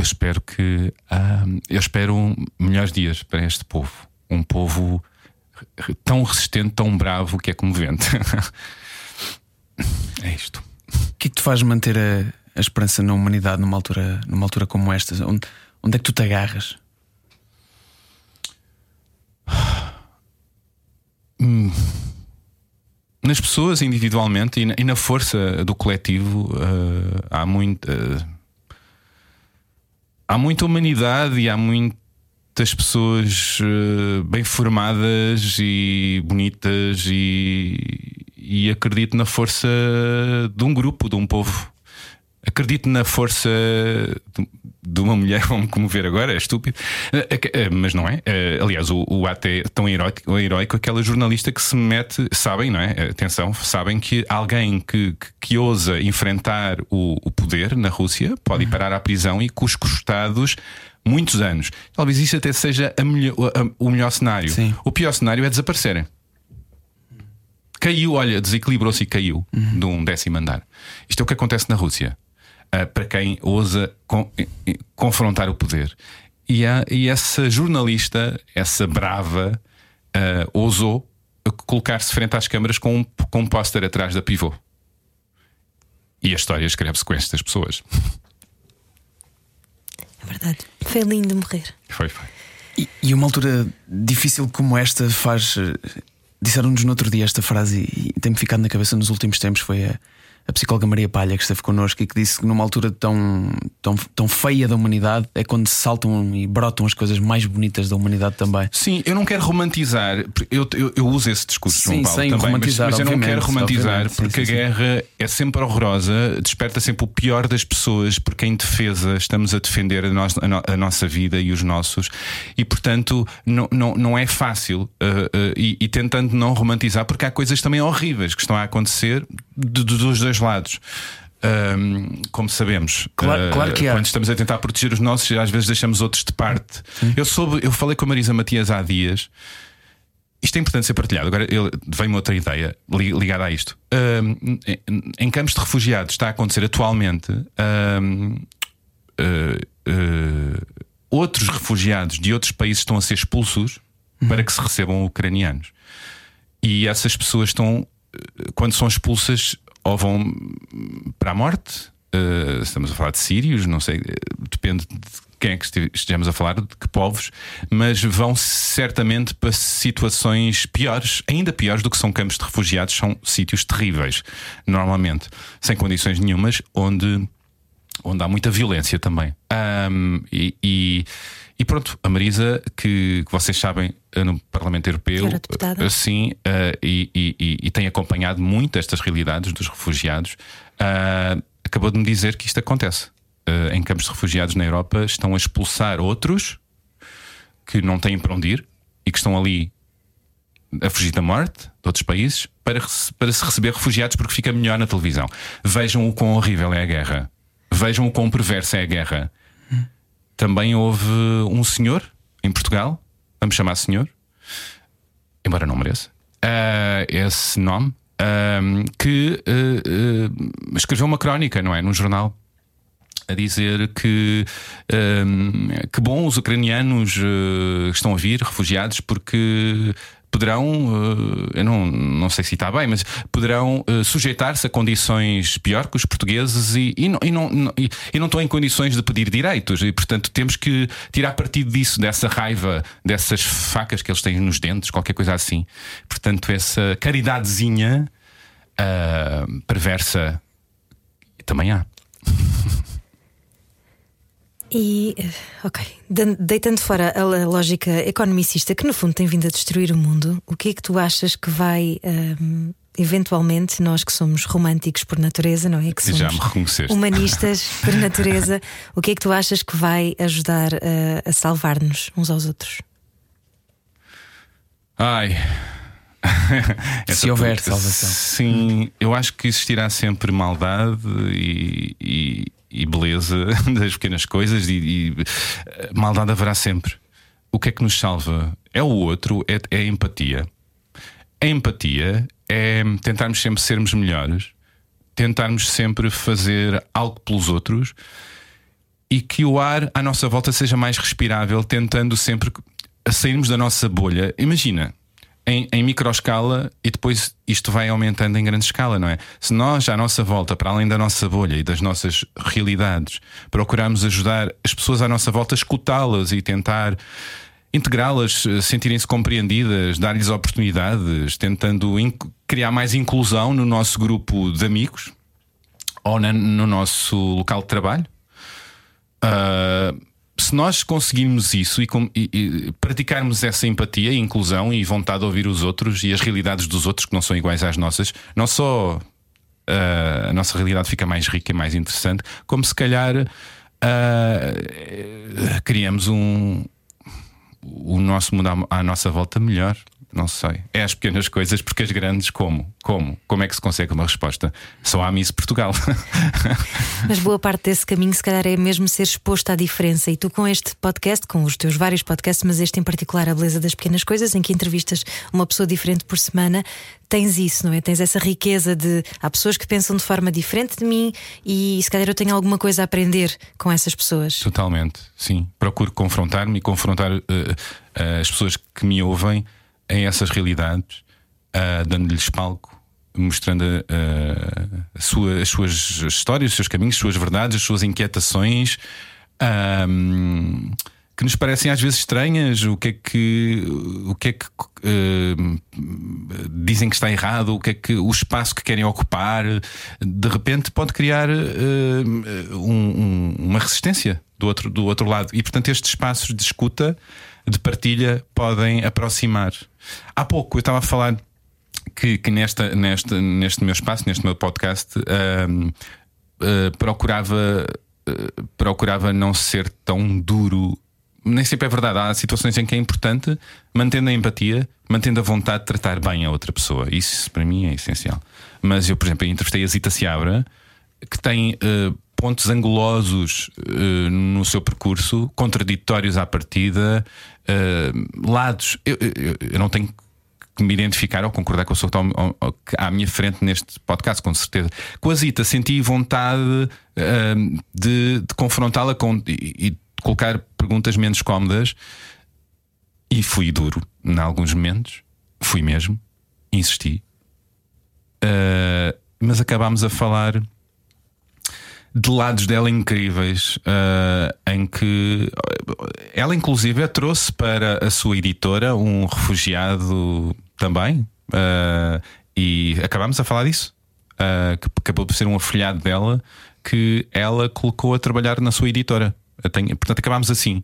Speaker 5: eu espero que. ah, eu espero melhores dias para este povo. Um povo tão resistente, tão bravo que é comovente. é isto.
Speaker 2: O que é que te faz manter a, a esperança na humanidade numa altura, numa altura como esta? Onde, onde é que tu te agarras?
Speaker 5: nas pessoas individualmente e na, e na força do coletivo eh, há muita há muita humanidade e há muitas pessoas eh, bem formadas e bonitas e, e acredito na força de um grupo, de um povo. Acredito na força de, uma mulher, vamos comover agora, é estúpido, Eh, eh, eh, mas não é. Aliás, o, o ato é tão heróico, heróico aquela jornalista que se mete, sabem, não é? Atenção, sabem que alguém que, que, que ousa enfrentar o, o poder na Rússia pode ir parar à prisão e cus custados muitos anos. Talvez isso até seja a melhor- a- o melhor cenário.
Speaker 2: Sim.
Speaker 5: O pior cenário é desaparecerem. Caiu, olha, desequilibrou-se e caiu de um décimo andar. Isto é o que acontece na Rússia. Ah, para quem ousa con- eh, eh, confrontar o poder. E, há- e essa jornalista, essa brava, ah, ousou colocar-se frente às câmaras com um, com um póster atrás da pivô. E a história escreve-se com estas pessoas.
Speaker 3: É verdade. Foi lindo morrer.
Speaker 5: Foi, foi.
Speaker 2: E, e uma altura difícil como esta faz. Disseram-nos no outro dia esta frase e, e tem-me ficado na cabeça nos últimos tempos. Foi a, a psicóloga Maria Palha que esteve connosco e que disse que numa altura tão, tão, tão feia da humanidade é quando se saltam e brotam as coisas mais bonitas da humanidade também.
Speaker 5: Sim, eu não quero romantizar, eu, eu, eu uso esse discurso,
Speaker 2: Sim,
Speaker 5: João Paulo,
Speaker 2: sem
Speaker 5: também,
Speaker 2: romantizar,
Speaker 5: mas, mas eu não quero romantizar
Speaker 2: obviamente, sim,
Speaker 5: porque
Speaker 2: sim,
Speaker 5: a guerra é sempre horrorosa, desperta sempre o pior das pessoas, porque em defesa estamos a defender a, nós- a no- a nossa vida e os nossos, e portanto não, não, não é fácil, uh, uh, e, e tentando não romantizar, porque há coisas também horríveis que estão a acontecer de- de- dos dois lados. Um, como sabemos,
Speaker 2: Claro-
Speaker 5: uh,
Speaker 2: claro que há.
Speaker 5: quando estamos a tentar proteger os nossos, às vezes deixamos outros de parte. Eu soube, eu falei com a Marisa Matias há dias. Isto é importante ser partilhado. Agora veio-me outra ideia li- ligada a isto. Um, em, campos de refugiados está a acontecer atualmente um, uh, uh, outros refugiados de outros países estão a ser expulsos para que se recebam ucranianos. E essas pessoas estão, quando são expulsas, ou vão para a morte. uh, estamos a falar de sírios, não sei, uh, depende de quem é que este- estejamos a falar, de que povos, mas vão certamente para situações piores, ainda piores do que são campos de refugiados, são sítios terríveis, normalmente, sem condições nenhumas, onde onde há muita violência também. Ahm, e, e- e pronto, a Marisa, que, que vocês sabem, no Parlamento Europeu, eh, sim, eh, e, e- e- tem acompanhado muito estas realidades dos refugiados, ah, acabou de me dizer que isto acontece. Eh, em campos de refugiados na Europa estão a expulsar outros que não têm para onde ir e que estão ali a fugir da morte de outros países para, para se receber refugiados porque fica melhor na televisão. Vejam o quão horrível é a guerra. Vejam o quão perversa é a guerra. Também houve um senhor em Portugal, vamos chamar senhor, embora não mereça, ah, esse nome, ah, que ah, escreveu uma crónica, não é? Num jornal a dizer que hum, que bom os ucranianos eh, estão a vir refugiados porque poderão eh, eu não, não sei se está bem mas poderão eh, sujeitar-se a condições pior que os portugueses e, e, não, e, não, e- não estão em condições de pedir direitos. E portanto temos que tirar partido disso dessa raiva dessas facas que eles têm nos dentes qualquer coisa assim. Portanto essa caridadezinha ah, perversa também há
Speaker 3: E, eh, ok, deitando fora a, lógica economicista que no fundo tem vindo a destruir o mundo, o que é que tu achas que vai, ahm, eventualmente, nós que somos românticos por natureza, não é? Que somos
Speaker 5: Já me reconheceste.
Speaker 3: humanistas por natureza, o que é que tu achas que vai ajudar a, a salvar-nos uns aos outros?
Speaker 5: Ai.
Speaker 2: Se houver
Speaker 5: pergunta-
Speaker 2: salvação.
Speaker 5: Sim, eu acho que existirá sempre maldade e, e- e beleza das pequenas coisas e, e, eh, maldade haverá sempre. O que é que nos salva? É o outro, é, é a empatia. A empatia é tentarmos sempre sermos melhores, tentarmos sempre fazer algo pelos outros e que o ar à nossa volta seja mais respirável, tentando sempre sairmos da nossa bolha. Imagina, em, em microescala e depois isto vai aumentando em grande escala, não é? Se nós, à nossa volta, para além da nossa bolha e das nossas realidades, procurarmos ajudar as pessoas à nossa volta a escutá-las e tentar integrá-las, eh, sentirem-se compreendidas, dar-lhes oportunidades, tentando criar mais inclusão no nosso grupo de amigos ou na- no nosso local de trabalho. Ah, se nós conseguirmos isso e, e- e praticarmos essa empatia, inclusão e vontade de ouvir os outros e as realidades dos outros que não são iguais às nossas, não só ah, a nossa realidade fica mais rica e mais interessante, como se calhar eh, criamos um o nosso mundo à, à nossa volta melhor. Não sei. É as pequenas coisas, porque as grandes, como? Como? Como é que se consegue uma resposta? Só há Miss Portugal.
Speaker 3: Mas boa parte desse caminho, se calhar, é mesmo ser exposto à diferença. E tu, com este podcast, com os teus vários podcasts, mas este em particular, A Beleza das Pequenas Coisas, em que entrevistas uma pessoa diferente por semana, tens isso, não é? Tens essa riqueza de. Há pessoas que pensam de forma diferente de mim e se calhar eu tenho alguma coisa a aprender com essas pessoas.
Speaker 5: Totalmente, sim. Procuro confrontar-me e confrontar eh, eh, as pessoas que me ouvem em essas realidades, ah, dando-lhes palco, mostrando a sua- as suas histórias, os seus caminhos, as suas verdades, as suas inquietações. ahm, que nos parecem às vezes estranhas, o que é que o que é que ah, dizem que está errado, o que é que o espaço que querem ocupar, de repente pode criar ah, um- um- uma resistência do outro, do outro lado. E portanto, estes espaços de escuta, de partilha, podem aproximar. Há pouco eu estava a falar que, que nesta, nesta, neste meu espaço, neste meu podcast, ahm, ah, procurava, ah, procurava não ser tão duro. Nem sempre é verdade. Há situações em que é importante, mantendo a empatia, mantendo a vontade de tratar bem a outra pessoa. Isso para mim é essencial. Mas eu, por exemplo, entrevistei a Zita Seabra, que tem eh, pontos angulosos eh, no seu percurso, contraditórios à partida, eh, lados. Eu, eu- eu não tenho que me identificar ou concordar com o Souto à minha frente neste podcast, com certeza. Com a Zita senti vontade eh, de, de confrontá-la com, e, e colocar perguntas menos cómodas e fui duro em alguns momentos, fui mesmo, insisti. Mas acabámos a falar de lados dela incríveis, eh, em que ela, inclusive, trouxe para a sua editora um refugiado também, eh, e acabámos a falar disso. eh, que acabou por ser um afilhado dela que ela colocou a trabalhar na sua editora. Tenho- portanto, acabámos assim.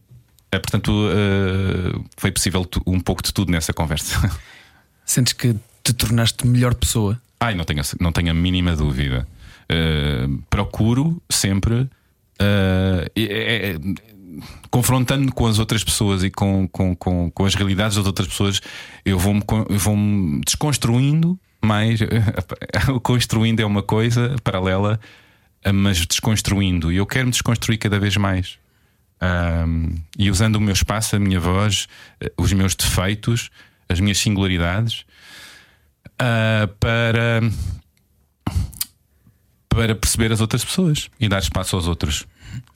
Speaker 5: Eh, portanto, eh, foi possível um pouco de tudo nessa conversa.
Speaker 2: Sentes que te tornaste melhor pessoa?
Speaker 5: Ai, não tenho, não tenho a mínima dúvida. Uh, procuro sempre uh, é- é- confrontando com as outras pessoas e com, com, com, com as realidades das outras pessoas, eu vou-me vou-me desconstruindo mais. o construindo é uma coisa paralela, uh, mas desconstruindo. E eu quero me desconstruir cada vez mais. Um, e usando o meu espaço, a minha voz, os meus defeitos, as minhas singularidades, uh, para para perceber as outras pessoas e dar espaço aos outros.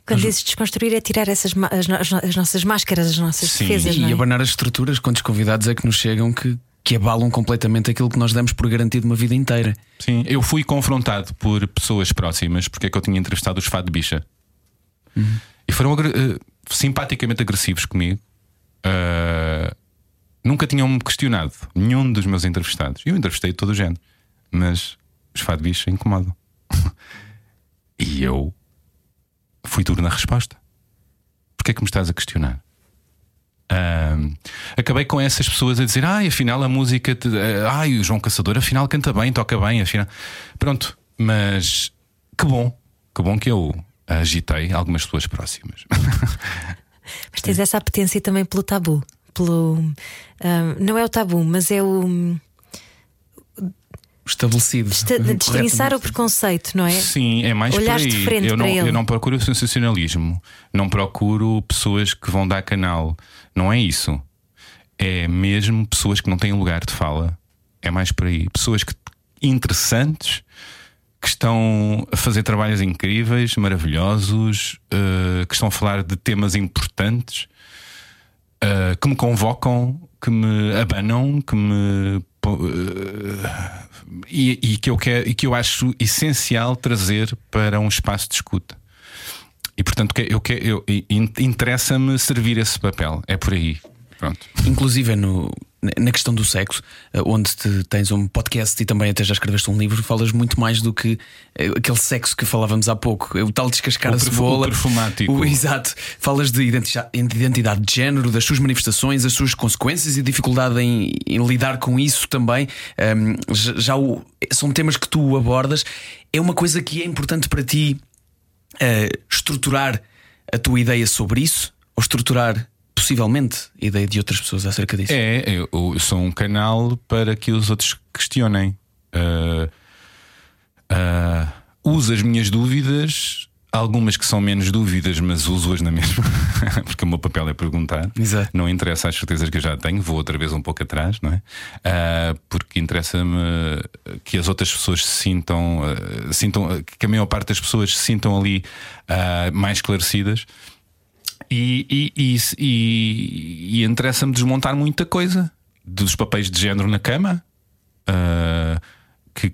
Speaker 3: Quando dizes desconstruir é tirar essas as, no- as no- as nossas máscaras, as nossas
Speaker 5: Sim.
Speaker 3: defesas,
Speaker 2: E
Speaker 3: é?
Speaker 2: abanar as estruturas, quantos convidados é que nos chegam que, que abalam completamente aquilo que nós damos por garantido uma vida inteira?
Speaker 5: Sim, eu fui confrontado por pessoas próximas porque é que eu tinha entrevistado os Fado de Bicha e foram agre- eh, simpaticamente agressivos comigo. Ah, nunca tinham-me questionado nenhum dos meus entrevistados. Eu entrevistei todo o género, mas os Fado de Bicha incomodam. E eu fui duro na resposta. Porquê é que me estás a questionar? Uh, acabei com essas pessoas a dizer: ai, afinal a música. Te, uh, ai, o João Caçador, afinal canta bem, toca bem, afinal. Pronto, mas que bom, que bom que eu agitei algumas pessoas próximas.
Speaker 3: mas tens essa apetência também pelo tabu. Pelo, uh, não é o tabu, mas é o
Speaker 2: estabelecido.
Speaker 3: Esta, destrinçar o preconceito, não é?
Speaker 5: Sim, é mais
Speaker 3: Olhaste
Speaker 5: por aí.
Speaker 3: de frente
Speaker 5: eu, não,
Speaker 3: ele.
Speaker 5: eu não procuro o sensacionalismo, não procuro pessoas que vão dar canal. Não é isso. É mesmo pessoas que não têm lugar de fala. É mais por aí. Pessoas que, interessantes que estão a fazer trabalhos incríveis, maravilhosos, uh, que estão a falar de temas importantes, uh, que me convocam, que me abanam, que me. Uh, e, e, que eu quero, e que eu acho essencial trazer para um espaço de escuta. E portanto, eu, eu, eu interessa-me servir esse papel. É por aí. Pronto.
Speaker 2: Inclusive no, na questão do sexo, eh, onde te, tens um podcast e também até já escreveste um livro, falas muito mais do que eh, aquele sexo que falávamos há pouco, o tal descascar
Speaker 5: o
Speaker 2: a cebola.
Speaker 5: O perfumático.
Speaker 2: O, exato. Falas de identidade, identidade de género, das suas manifestações, as suas consequências e dificuldade em, em lidar com isso também. Um, já o, são temas que tu abordas. É uma coisa que é importante para ti uh, estruturar a tua ideia sobre isso ou estruturar possivelmente ideia de outras pessoas acerca disso.
Speaker 5: É, eu, eu sou um canal para que os outros questionem. Uh, uh, uso as minhas dúvidas, algumas que são menos dúvidas, mas uso-as na mesma, porque o meu papel é perguntar.
Speaker 2: Exato.
Speaker 5: Não interessa as certezas que eu já tenho, vou outra vez um pouco atrás, não é? Uh, porque interessa-me que as outras pessoas se sintam, sintam, que a maior parte das pessoas se sintam ali mais esclarecidas. E, e, e, e, interessa-me desmontar muita coisa dos papéis de género na cama, uh, que,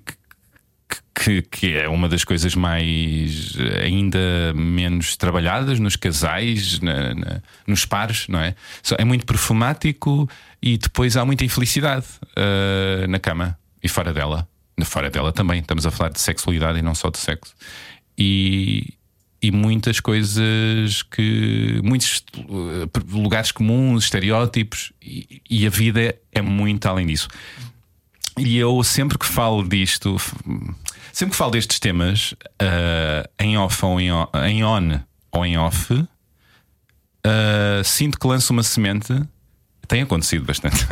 Speaker 5: que, que, é uma das coisas mais ainda menos trabalhadas nos casais, na, na, nos pares, não é? É muito perfumático e depois há muita infelicidade uh, na cama e fora dela. Fora dela também, estamos a falar de sexualidade e não só de sexo. E, e muitas coisas que. muitos eh, lugares comuns, estereótipos, e, e, a vida é muito além disso. E eu sempre que falo disto, sempre que falo destes temas, uh, em off ou em on, em on ou em off, uh, sinto que lanço uma semente. Tem acontecido bastante.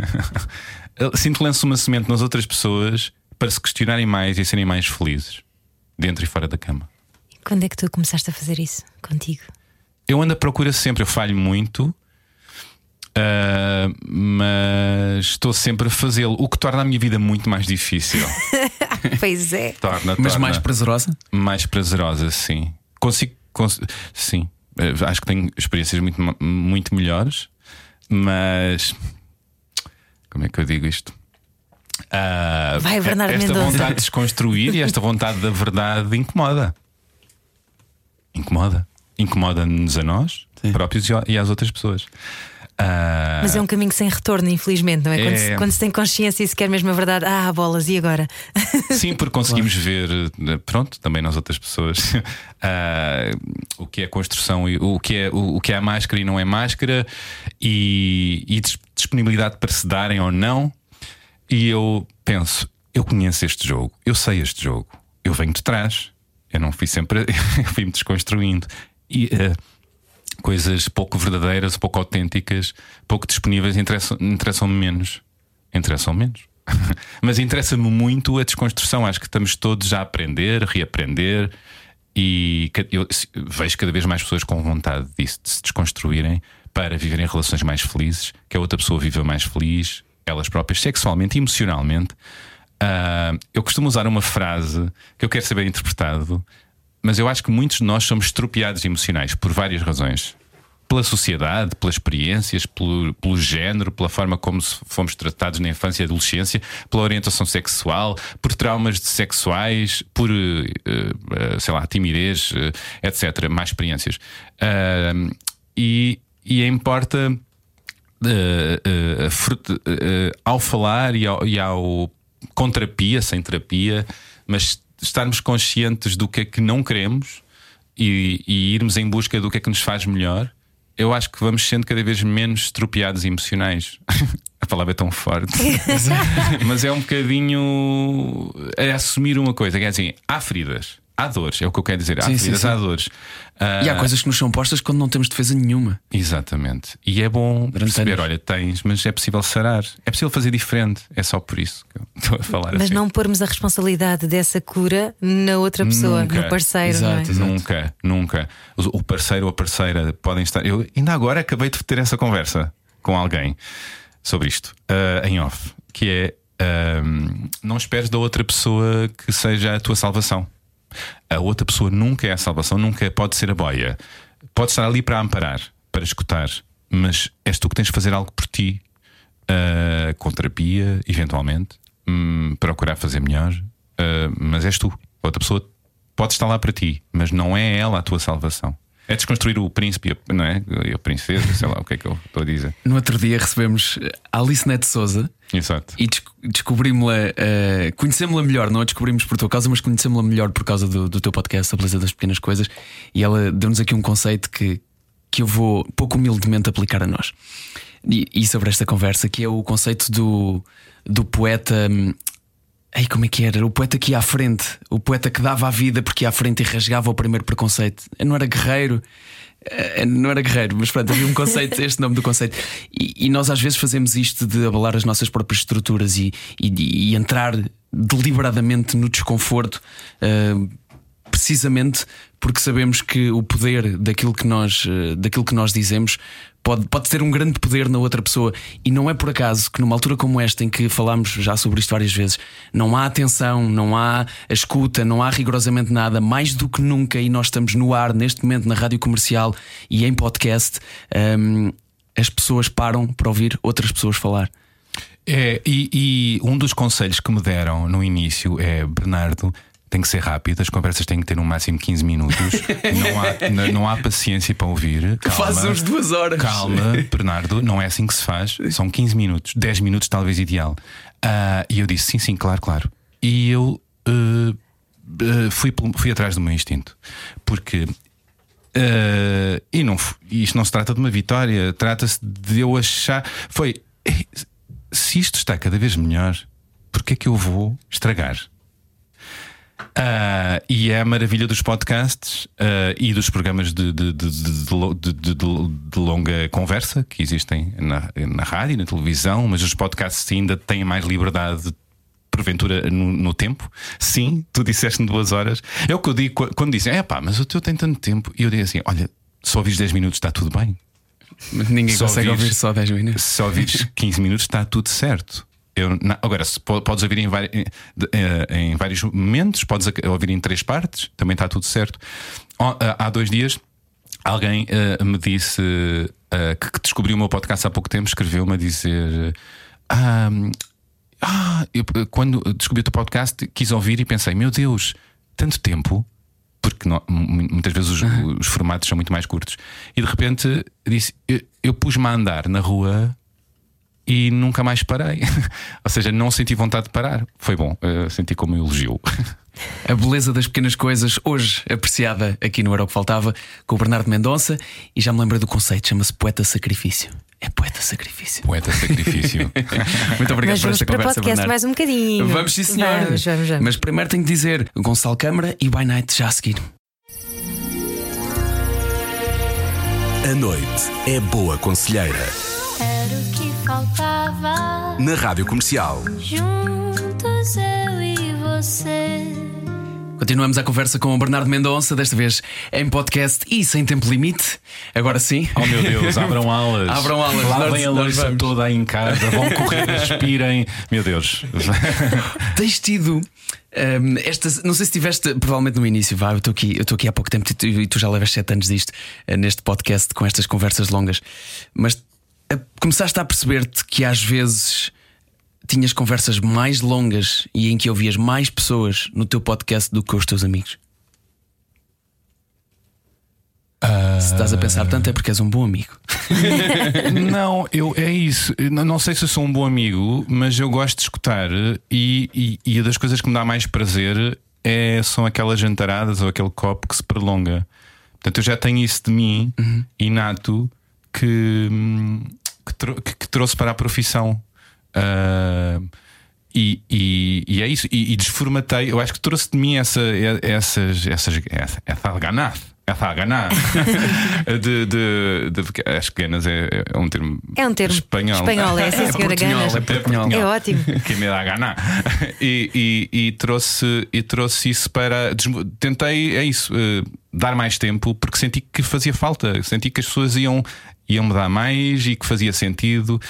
Speaker 5: sinto que lanço uma semente nas outras pessoas para se questionarem mais e serem mais felizes, dentro e fora da cama.
Speaker 3: Quando é que tu começaste a fazer isso contigo?
Speaker 5: Eu ando à procura sempre, eu falho muito, uh, mas estou sempre a fazê-lo, o que torna a minha vida muito mais difícil.
Speaker 3: pois é.
Speaker 5: Torna,
Speaker 2: mas
Speaker 5: torna
Speaker 2: mais prazerosa?
Speaker 5: Mais prazerosa, sim. Consigo, cons sim. Uh, acho que tenho experiências muito, muito melhores, mas como é que eu digo isto?
Speaker 3: Uh, Vai, Bernardo
Speaker 5: esta
Speaker 3: Mendonça.
Speaker 5: vontade de desconstruir e esta vontade da verdade incomoda incomoda. Incomoda-nos a nós Sim. próprios e às outras pessoas. Uh...
Speaker 3: Mas é um caminho sem retorno, infelizmente, não é? é... Quando, se, quando, se, tem consciência e se quer mesmo a verdade, ah, bolas, e agora?
Speaker 5: Sim, porque conseguimos ver, pronto, também nas outras pessoas, uh, o que é construção e o que é, o, o, que é a máscara e não é máscara, e, e disponibilidade para se darem ou não. E eu penso, eu conheço este jogo, eu sei este jogo, eu venho de trás. Eu não fui sempre. fui-me desconstruindo. E uh, coisas pouco verdadeiras, pouco autênticas, pouco disponíveis interessam-me interessam menos. Interessam menos. Mas interessa-me muito a desconstrução. Acho que estamos todos a aprender, a reaprender. E eu vejo cada vez mais pessoas com vontade disso, de se desconstruírem para viverem relações mais felizes, que a outra pessoa viva mais feliz, elas próprias, sexualmente e emocionalmente. Uh, eu costumo usar uma frase que eu quero saber interpretado, mas eu acho que muitos de nós somos estropiados emocionais por várias razões. Pela sociedade, pelas experiências, pelo, pelo género, pela forma como fomos tratados na infância e adolescência, pela orientação sexual, por traumas sexuais, por, uh, uh, sei lá, timidez, uh, etc. Mais experiências. e, e importa. ao falar e ao, e ao com terapia, sem terapia, mas estarmos conscientes do que é que não queremos e, e, irmos em busca do que é que nos faz melhor eu acho que vamos sendo cada vez menos estropiados emocionais. A palavra é tão forte. Mas é um bocadinho é assumir uma coisa, que é assim, há feridas. Há dores, é o que eu quero dizer. Há
Speaker 2: Sim, sim,
Speaker 5: feridas,
Speaker 2: sim.
Speaker 5: há dores.
Speaker 2: E há
Speaker 5: Ah,
Speaker 2: coisas que nos são postas quando não temos defesa nenhuma.
Speaker 5: Exatamente. E é bom
Speaker 2: Durante
Speaker 5: perceber:
Speaker 2: anos.
Speaker 5: olha, tens, mas é possível sarar. É possível fazer diferente. É só por isso que eu estou a falar
Speaker 3: Mas
Speaker 5: assim.
Speaker 3: não pormos a responsabilidade dessa cura na outra pessoa,
Speaker 5: Nunca.
Speaker 3: no parceiro, não é?
Speaker 2: Exato. Exato.
Speaker 5: Nunca, nunca. O parceiro ou a parceira podem estar. Eu ainda agora acabei de ter essa conversa com alguém sobre isto, ah, em off, que é ahm, não esperes da outra pessoa que seja a tua salvação. A outra pessoa nunca é a salvação, nunca pode ser a boia. Pode estar ali para amparar, para escutar, mas és tu que tens de fazer algo por ti, ah, com terapia, eventualmente, hum, procurar fazer melhor, ah, mas és tu. A outra pessoa pode estar lá para ti, mas não é ela a tua salvação. É desconstruir o príncipe, não é? E a princesa, sei lá o que é que eu estou a dizer.
Speaker 2: No outro dia recebemos Alice Neto Souza
Speaker 5: Exato.
Speaker 2: e des- descobrimos-la, eh, conhecemos-la melhor, não a descobrimos por tua causa, mas conhecemos-la melhor por causa do, do teu podcast, A Beleza das Pequenas Coisas. E ela deu-nos aqui um conceito que, que eu vou pouco humildemente aplicar a nós. E, e sobre esta conversa, que é o conceito do, do poeta. hum, Ei, como é que era? O poeta que ia à frente, o poeta que dava a vida porque ia à frente e rasgava o primeiro preconceito. Não era guerreiro, não era guerreiro, mas pronto, havia um conceito, este nome do conceito. E, e nós às vezes fazemos isto de abalar as nossas próprias estruturas e, e- e entrar deliberadamente no desconforto. eh, precisamente porque sabemos que o poder daquilo que nós, eh, daquilo que nós dizemos pode, pode ter um grande poder na outra pessoa. E não é por acaso que numa altura como esta, em que falámos já sobre isto várias vezes, não há atenção, não há escuta, não há rigorosamente nada, mais do que nunca, e nós estamos no ar neste momento na rádio comercial e em podcast, hum, as pessoas param para ouvir outras pessoas falar.
Speaker 5: É, e, e um dos conselhos que me deram no início é Bernardo. Tem que ser rápido, as conversas têm que ter no máximo 15 minutos. não, há, não há paciência para ouvir. Calma,
Speaker 2: Faz uns duas horas.
Speaker 5: Calma, Bernardo, não é assim que se faz. São 15 minutos, 10 minutos, talvez ideal. Ah, e eu disse: sim, sim, claro, claro. E eu eh, eh, fui, fui atrás do meu instinto. Porque Uh, e não, isto não se trata de uma vitória, trata-se de eu achar. Foi. "Eh, Se isto está cada vez melhor, porque é que eu vou estragar? Ah, e é a maravilha dos podcasts ah, e dos programas de, de, de, de- de lo- de- de- de- de longa conversa que existem na, na rádio na televisão, mas os podcasts ainda têm mais liberdade porventura no, no tempo. Sim, tu disseste duas horas. É o que eu digo qu- quando dizem, é pá, mas o teu tem tanto tempo. E eu digo assim: olha, só ouvires 10 minutos, está tudo bem.
Speaker 2: Mas ninguém
Speaker 5: Só
Speaker 2: consegue
Speaker 5: ouvires-
Speaker 2: ouvir só 10 minutos.
Speaker 5: Se só ouvires 15 minutos, está tudo certo. Eu, agora, se po- podes ouvir em, vari- em- eh, em vários momentos, podes ouvir em três partes, também está tudo certo. Ó, Há dois dias, alguém eh, me disse eh, que, que descobriu o meu podcast há pouco tempo, escreveu-me a dizer. "Ah, ah, eu, eh, quando descobri o teu podcast, quis ouvir e pensei: meu Deus, tanto tempo. Porque não- mu- muitas vezes os, os formatos são muito mais curtos. E de repente disse: eu, eu pus-me a andar na rua e nunca mais parei. Ou seja, não senti vontade de parar. Foi bom, eh, senti como um elogio.
Speaker 2: A beleza das pequenas coisas, hoje apreciada aqui no Era o que Faltava, com o Bernardo Mendonça, e já me lembrei do conceito, chama-se Poeta Sacrifício. É Poeta Sacrifício.
Speaker 5: Poeta sacrifício.
Speaker 2: Muito obrigado
Speaker 3: Mas
Speaker 2: por
Speaker 3: vamos
Speaker 2: esta
Speaker 3: para
Speaker 2: conversa,
Speaker 3: podcast
Speaker 2: Bernardo.
Speaker 3: mais um bocadinho.
Speaker 2: Vamos, sim, senhor.
Speaker 3: Vamos, vamos, vamos.
Speaker 2: Mas primeiro tenho que dizer Gonçalo Câmara e By Night já a seguir.
Speaker 4: A noite é boa conselheira.
Speaker 1: Faltava.
Speaker 4: Na Rádio Comercial.
Speaker 1: Juntos eu e você.
Speaker 2: Continuamos a conversa com o Bernardo Mendonça, desta vez em podcast e sem tempo limite. Agora sim.
Speaker 5: Oh meu Deus, abram alas.
Speaker 2: Abram alas,
Speaker 5: Lavem a louça
Speaker 2: vamos.
Speaker 5: toda aí em casa. Vão correr, respirem. Meu Deus.
Speaker 2: Tens tido hum, estas, não sei se tiveste, provavelmente no início, vá, eu estou aqui, eu estou aqui há pouco tempo e tu, e tu já levas sete anos disto, eh, neste podcast com estas conversas longas, mas começaste a perceber-te que às vezes tinhas conversas mais longas e em que ouvias mais pessoas no teu podcast do que os teus amigos. Se estás a pensar tanto é porque és um bom amigo.
Speaker 5: Não, eu, é isso. Eu não sei se eu sou um bom amigo, mas eu gosto de escutar e, e, e das coisas que me dá mais prazer é, são aquelas jantaradas ou aquele copo que se prolonga. Portanto, eu já tenho isso de mim, inato, que, hum, que, tro- que- que trouxe para a profissão. Ah, e, e- e é isso, e, e desformatei. Eu acho que trouxe de mim essa, essas, essas, essa, essa ganas. Essa ganas de, de, de, Acho que ganas é, é um termo
Speaker 3: É um termo
Speaker 5: espanhol.
Speaker 3: espanhol, é sim, senhora
Speaker 2: portunhol,
Speaker 3: Ganas.
Speaker 2: é portunhol.
Speaker 3: É ótimo.
Speaker 5: que me dá a gana. E, e- e trouxe, e trouxe isso para. Tentei, é isso, eh, dar mais tempo, porque senti que fazia falta. Senti que as pessoas iam. Iam me dar mais e que fazia sentido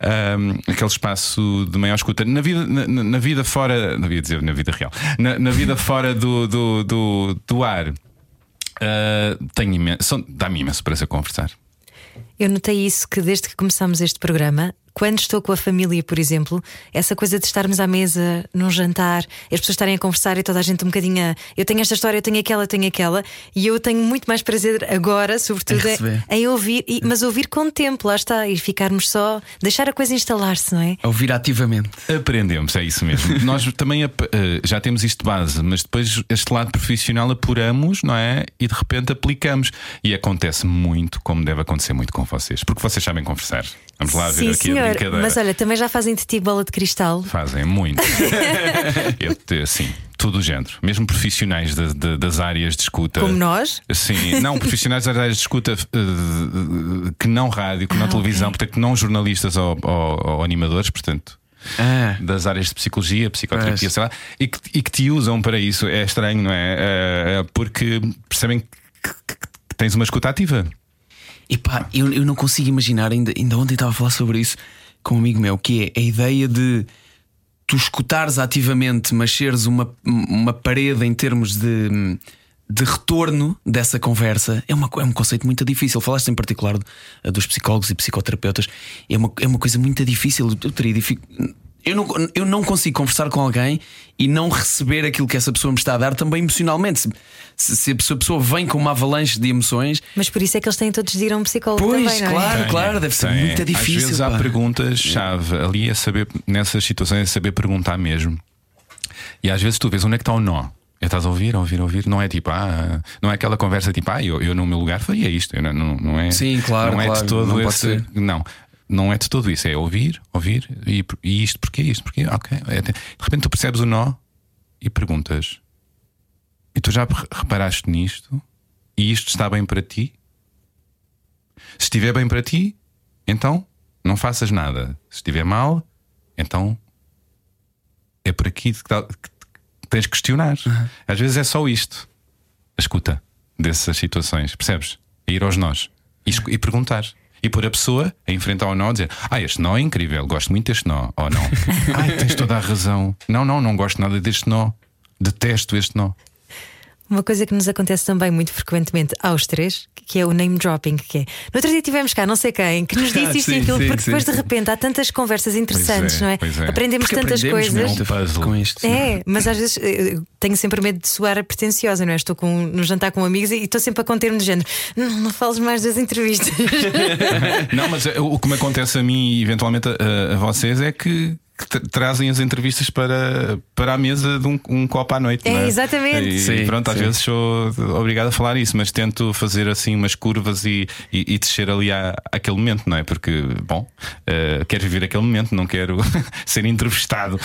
Speaker 5: ahm, aquele espaço de maior escuta. Na vida, na, na- vida fora, não ia dizer na vida real, na, na vida fora do, do, do, do ar, ah, tenho imenso, dá-me imenso para ser conversar.
Speaker 3: Eu notei isso que desde que começámos este programa, quando estou com a família, por exemplo, essa coisa de estarmos à mesa, num jantar, as pessoas estarem a conversar e toda a gente um bocadinho. a, Eu tenho esta história, eu tenho aquela, eu tenho aquela, e eu tenho muito mais prazer agora, sobretudo,
Speaker 2: Em
Speaker 3: em, ouvir, e- mas ouvir com tempo, lá está, e ficarmos só, deixar a coisa instalar-se, não é?
Speaker 2: A ouvir ativamente.
Speaker 5: Aprendemos, é isso mesmo. Nós também eh, já temos isto de base, mas depois este lado profissional apuramos, não é? E de repente aplicamos. E acontece muito, como deve acontecer muito com vocês, porque vocês sabem conversar. Vamos lá ver
Speaker 3: Sim,
Speaker 5: aqui a
Speaker 3: senhor. Mas olha, também já fazem de ti bola de cristal.
Speaker 5: Fazem muito. Eu, assim, todo o género. Mesmo profissionais da- da- das áreas de escuta.
Speaker 3: Como nós?
Speaker 5: Sim, não, profissionais das áreas de escuta eh, que não rádio, que não
Speaker 3: Ah,
Speaker 5: televisão, portanto, não jornalistas ou, ou- ou animadores, portanto,
Speaker 2: Ah,
Speaker 5: das áreas de psicologia, psicoterapia, sei lá, e que, e que te usam para isso. É estranho, não é? Eh, porque percebem que, que- que tens uma escuta ativa.
Speaker 2: E pá, eu, eu não consigo imaginar, ainda, ainda ontem estava a falar sobre isso com um amigo meu, que é a ideia de tu escutares ativamente, mas seres uma, uma parede em termos de, de retorno dessa conversa, é, uma, é um conceito muito difícil. Falaste em particular eh, dos psicólogos e psicoterapeutas, é uma, é uma coisa muito difícil. Eu teria dific- Eu não, eu não consigo conversar com alguém e não receber aquilo que essa pessoa me está a dar também emocionalmente. Se, se, se a pessoa- a pessoa vem com uma avalanche de emoções,
Speaker 3: Mas por isso é que eles têm todos de ir a um psicólogo
Speaker 2: Pois,
Speaker 3: também, não é?
Speaker 2: claro. claro, deve ser
Speaker 5: Tem.
Speaker 2: muito difícil,
Speaker 5: Às vezes há
Speaker 2: pá.
Speaker 5: perguntas-chave. Ali é saber, nessas situações, é saber perguntar mesmo. E às vezes tu vês onde é que está o nó. E Estás a ouvir, a ouvir, a ouvir. Não é tipo, ah, não é aquela conversa tipo, ah, eu, eu no meu lugar faria isto. Eu não, não, não é.
Speaker 2: Sim, claro,
Speaker 5: Não é
Speaker 2: claro,
Speaker 5: de todo
Speaker 2: não pode
Speaker 5: esse.
Speaker 2: ser.
Speaker 5: Não, não é de todo isso. É ouvir, ouvir e, e isto porquê, isto porquê. Ok. É, de repente tu percebes o nó e perguntas. E tu já reparaste nisto? E isto está bem para ti? Se estiver bem para ti, então não faças nada. Se estiver mal, então é por aqui que, tens que questionar. Às vezes é só isto. A escuta dessas situações, percebes? É ir aos nós e, e perguntar. E pôr a pessoa a enfrentar o nó e dizer: Ah, este nó é incrível, gosto muito deste nó. Ou não. Ai, tens toda a razão. Não, não, não gosto nada deste nó. Detesto este nó.
Speaker 3: Uma coisa que nos acontece também muito frequentemente aos três, que é o name dropping, que é. No outro dia tivemos cá não sei quem que nos disse isto
Speaker 2: Sim,
Speaker 3: e aquilo,
Speaker 2: sim,
Speaker 3: porque
Speaker 2: sim,
Speaker 3: depois de repente há tantas conversas interessantes,
Speaker 5: é,
Speaker 3: não é?
Speaker 5: é.
Speaker 3: Aprendemos
Speaker 2: Porque
Speaker 3: tantas
Speaker 2: aprendemos
Speaker 3: coisas.
Speaker 2: muito
Speaker 5: puzzle.
Speaker 2: com isto.
Speaker 3: É, mas às vezes eh, eu tenho sempre medo de soar pretenciosa, não é? Estou com, no jantar com amigos e e estou sempre a conter-me de género. Não, não fales mais das entrevistas.
Speaker 5: Não, mas eh, o que me acontece a mim e eventualmente a, a vocês é que, que tra- trazem as entrevistas para, para a mesa de um, um copo à noite.
Speaker 3: É,
Speaker 5: não
Speaker 3: exatamente.
Speaker 5: E,
Speaker 2: Sim,
Speaker 5: pronto, às
Speaker 2: sim.
Speaker 5: vezes sou obrigado a falar isso, mas tento fazer assim umas curvas e, e, e descer ali à, àquele momento, não é? Porque, bom, eh, quero viver aquele momento, não quero ser entrevistado.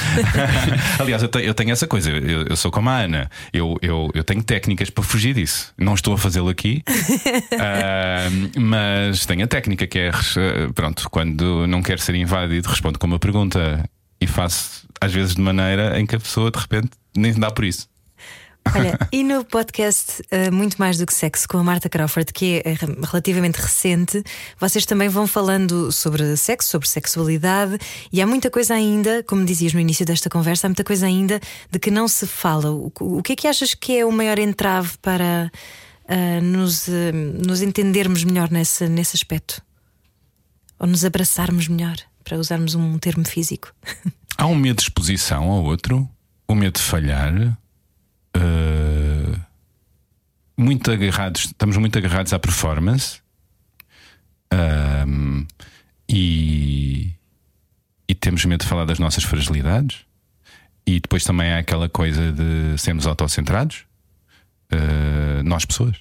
Speaker 5: Aliás, eu, te- eu tenho essa coisa, eu, eu sou como a Ana, eu, eu, eu tenho técnicas para fugir disso. Não estou a fazê-lo aqui, ah, mas tenho a técnica que é, eh, pronto, quando não quero ser invadido, respondo com uma pergunta e faço às vezes de maneira em que a pessoa de repente nem dá por isso.
Speaker 3: Olha, e no podcast eh, Muito Mais do que Sexo com a Marta Crawford, que é eh, relativamente recente, vocês também vão falando sobre sexo, sobre sexualidade, e há muita coisa ainda, como dizias no início desta conversa, há muita coisa ainda de que não se fala. O, o que é que achas que é o maior entrave para ah, nos, eh, nos entendermos melhor nesse, nesse aspecto? Ou nos abraçarmos melhor, para usarmos um termo físico?
Speaker 5: Há um medo de exposição ao outro, o medo de falhar. eh, muito agarrados, estamos muito agarrados à performance Ahm, e, e temos medo de falar das nossas fragilidades. E depois também há aquela coisa de sermos autocentrados, eh, nós pessoas.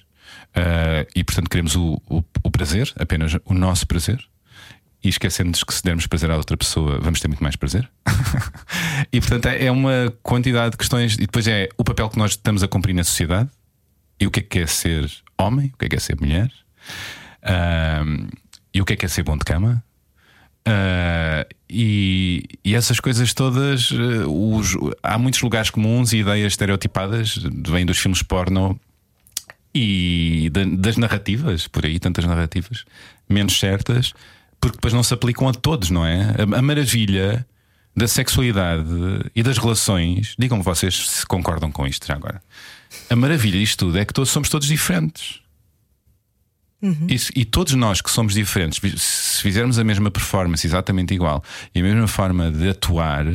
Speaker 5: Uh, e portanto queremos o, o, o prazer, apenas o nosso prazer. E esquecendo-nos que se dermos prazer à outra pessoa, vamos ter muito mais prazer. e portanto é, uma quantidade de questões. E depois é o papel que nós estamos a cumprir na sociedade. E o que é que é ser homem, o que é que é ser mulher. E o que é que é ser bom de cama. Uh, e, e, essas coisas todas, uh, os, há muitos lugares comuns e ideias estereotipadas, vêm dos filmes porno e da, das narrativas, por aí, tantas narrativas, menos certas, porque depois não se aplicam a todos, não é? A, a maravilha da sexualidade e das relações, digam vocês se concordam com isto já agora. A maravilha disto tudo é que todos somos todos diferentes. Uhum. Isso, e todos nós que somos diferentes, se fizermos a mesma performance exatamente igual e a mesma forma de atuar,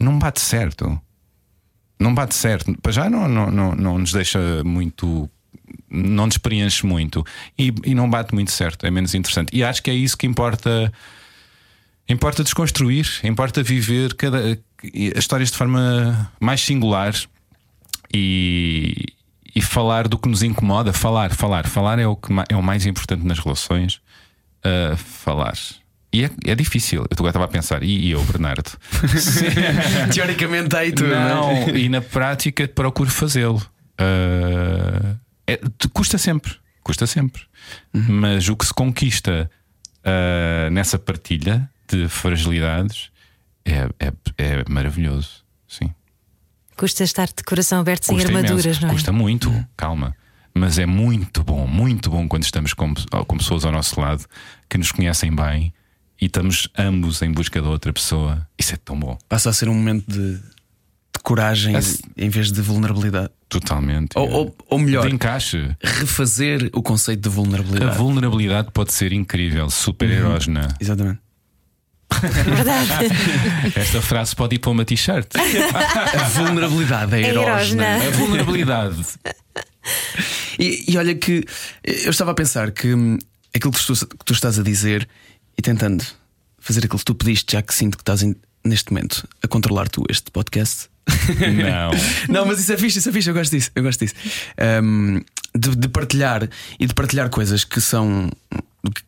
Speaker 5: não bate certo. Não bate certo. Para já não, não, não, não nos deixa muito. Não nos preenche muito. E, e não bate muito certo. É menos interessante. E acho que é isso que importa. Importa desconstruir, importa viver cada, as histórias de forma mais singular e, e falar do que nos incomoda. Falar, falar, falar é o, que é o mais importante nas relações. Uh, falar. E é, é difícil. Eu agora estava a pensar, e, e eu, Bernardo?
Speaker 2: Teoricamente aí.
Speaker 5: Não, é? e na prática procuro fazê-lo. Uh, é, custa sempre, custa sempre. Uhum. Mas o que se conquista uh, nessa partilha de fragilidades é, é, é maravilhoso. Sim.
Speaker 3: Custa estar de coração aberto sem armaduras,
Speaker 5: imenso.
Speaker 3: não é?
Speaker 5: Custa muito, hum. calma. Mas é muito bom, muito bom quando estamos com, com pessoas ao nosso lado que nos conhecem bem e estamos ambos em busca da outra pessoa. Isso é tão bom.
Speaker 2: Passa a ser um momento de coragem em vez de vulnerabilidade.
Speaker 5: Totalmente.
Speaker 2: Ou, ou, ou, melhor,
Speaker 5: de encaixe.
Speaker 2: refazer o conceito de vulnerabilidade.
Speaker 5: A vulnerabilidade pode ser incrível, super uhum. erógena.
Speaker 2: Exatamente.
Speaker 3: Verdade.
Speaker 5: Esta frase pode ir para uma t-shirt.
Speaker 2: A vulnerabilidade é, é erógena.
Speaker 5: A vulnerabilidade.
Speaker 2: E, e, olha que eu estava a pensar que hum, aquilo que tu, que tu, estás a dizer e tentando fazer aquilo que tu pediste, já que sinto que estás em, neste momento a controlar tu este podcast.
Speaker 5: Não.
Speaker 2: Não, mas isso é fixe, isso é fixe, eu gosto disso. Eu gosto disso. Um, de, de partilhar e de partilhar coisas que são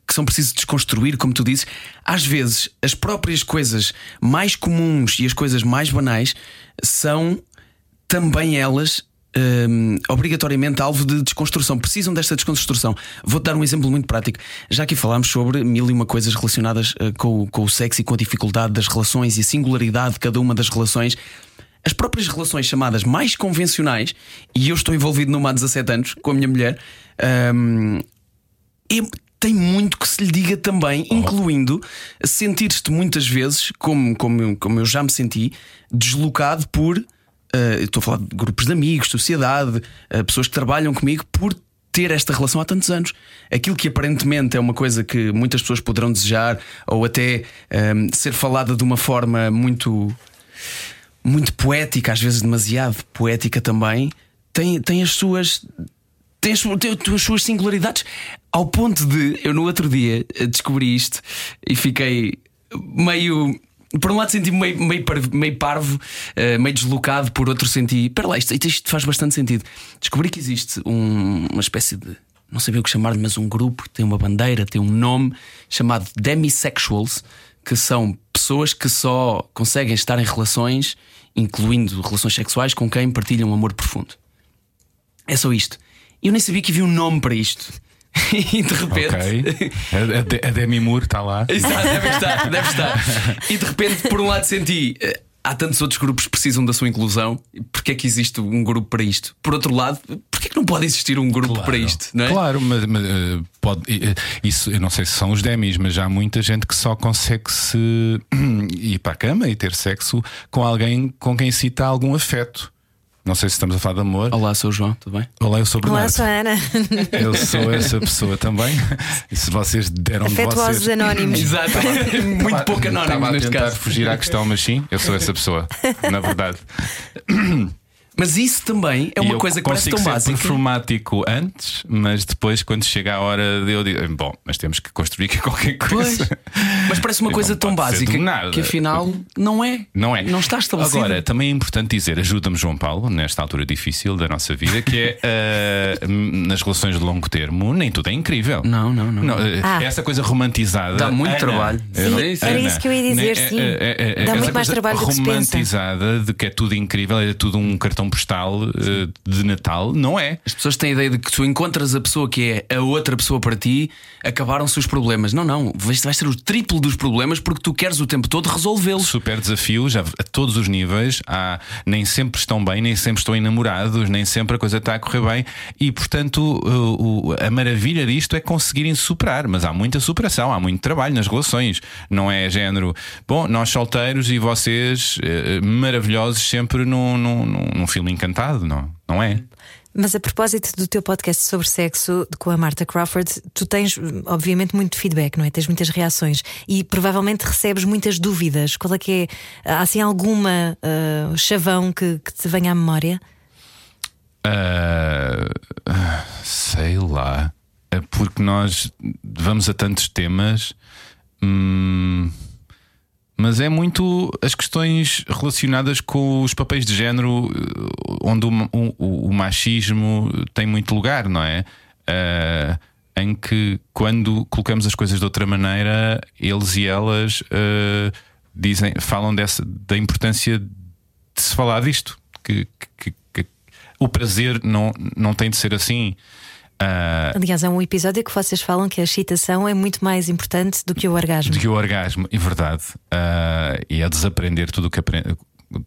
Speaker 2: que são precisos desconstruir, como tu dizes, às vezes as próprias coisas mais comuns e as coisas mais banais são também elas um, obrigatoriamente alvo de desconstrução. Precisam desta desconstrução. Vou-te dar um exemplo muito prático. Já aqui falámos sobre mil e uma coisas relacionadas uh, com, com o sexo e com a dificuldade das relações e a singularidade de cada uma das relações. As próprias relações chamadas mais convencionais, e eu estou envolvido numa há 17 anos com a minha mulher, um, tem muito que se lhe diga também, oh. incluindo sentir-te muitas vezes, como, como, como eu já me senti, deslocado por. Uh, estou a falar de grupos de amigos, sociedade, uh, pessoas que trabalham comigo, por ter esta relação há tantos anos. Aquilo que aparentemente é uma coisa que muitas pessoas poderão desejar, ou até um, ser falada de uma forma muito, muito poética, às vezes demasiado poética também, tem, tem as suas tem as, tem as suas singularidades, ao ponto de eu no outro dia eh, descobri isto e fiquei meio. Por um lado senti-me meio, meio, parvo, meio, parvo, uh, meio deslocado, por outro senti. Espera lá, isto, isto, faz bastante sentido. Descobri que existe um, uma espécie de. Não sabia o que chamar, mas um grupo, tem uma bandeira, tem um nome chamado Demisexuals, que são pessoas que só conseguem estar em relações, incluindo relações sexuais, com quem partilham um amor profundo. É só isto. Eu nem sabia que havia um nome para isto. e de repente.
Speaker 5: Okay. A, a, a Demi Moore está lá.
Speaker 2: Exato, deve estar, deve estar. E de repente, por um lado, senti. Eh, há tantos outros grupos que precisam da sua inclusão. Porquê é que existe um grupo para isto? Por outro lado, porquê é que não pode existir um grupo
Speaker 5: claro,
Speaker 2: para isto? Não é?
Speaker 5: Claro, mas, mas eh, pode, isso eu não sei se são os demis, mas já há muita gente que só consegue se ir para a cama e ter sexo com alguém com quem cita algum afeto. Não sei se estamos a falar de amor.
Speaker 2: Olá, sou o João, tudo bem?
Speaker 5: Olá, eu sou o Bernardo.
Speaker 3: Olá, sou a Ana.
Speaker 5: Eu sou essa pessoa também. E se vocês deram de vocês.
Speaker 3: anónimos.
Speaker 2: Exato, muito pouco anónimo
Speaker 5: Estava a
Speaker 2: neste
Speaker 5: tentar
Speaker 2: caso.
Speaker 5: fugir à questão, mas sim, eu sou essa pessoa, na verdade.
Speaker 2: Mas isso também é uma
Speaker 5: eu
Speaker 2: coisa que parece tão
Speaker 5: ser
Speaker 2: básica.
Speaker 5: performático antes, mas depois, quando chega a hora de eu digo, bom, mas temos que construir aqui qualquer
Speaker 2: Pois.
Speaker 5: coisa.
Speaker 2: Mas parece uma
Speaker 5: Não
Speaker 2: coisa tão básica que afinal não é.
Speaker 5: Não é.
Speaker 2: Não está estabelecido.
Speaker 5: Agora, também é importante dizer, ajuda-me João Paulo, nesta altura difícil da nossa vida, que é eh, nas relações de longo termo, nem tudo é incrível.
Speaker 2: Não, não, não.
Speaker 5: eh,
Speaker 3: Ah.
Speaker 5: Essa coisa romantizada.
Speaker 2: Dá muito
Speaker 5: Ana,
Speaker 2: trabalho.
Speaker 5: eu não-
Speaker 2: Sim, sim.
Speaker 3: Era isso que eu ia dizer,
Speaker 5: né,
Speaker 3: sim.
Speaker 5: é- é- é-
Speaker 3: Dá muito mais trabalho do que se pensa.
Speaker 5: romantizada de que é tudo incrível, é tudo um cartão postal eh, de Natal, não é?
Speaker 2: As pessoas têm a ideia de que tu encontras a pessoa que é a outra pessoa para ti, acabaram-se os problemas. Não, não. Vais vai ser o triplo dos problemas porque tu queres o tempo todo resolvê-los.
Speaker 5: Super desafio, já a todos os níveis. Há, nem sempre estão bem, nem sempre estão enamorados, nem sempre a coisa está a correr bem. E portanto, o- o- a maravilha disto é conseguirem superar. Mas há muita superação, há muito trabalho nas relações. Não é género, bom, nós solteiros e vocês eh, maravilhosos sempre num, num, num filme encantado, não, não é?
Speaker 3: Mas a propósito do teu podcast sobre sexo com a Marta Crawford, tu tens, obviamente, muito feedback, não é? Tens muitas reações e provavelmente recebes muitas dúvidas. Qual é que é? Há assim alguma ah, chavão que, que te venha à memória?
Speaker 5: Ah, sei lá. É porque nós vamos a tantos temas, hum, mas é muito as questões relacionadas com os papéis de género, eh, onde o, o- o machismo tem muito lugar, não é? Ah, em que quando colocamos as coisas de outra maneira, eles e elas ah, dizem, falam dessa, da importância de se falar disto. Que, que- que- o prazer não, não tem de ser assim. Ah,
Speaker 3: Aliás, há um episódio que vocês falam que a excitação é muito mais importante do que o orgasmo.
Speaker 5: do que o orgasmo, é verdade. Ah, e a desaprender tudo o que apre-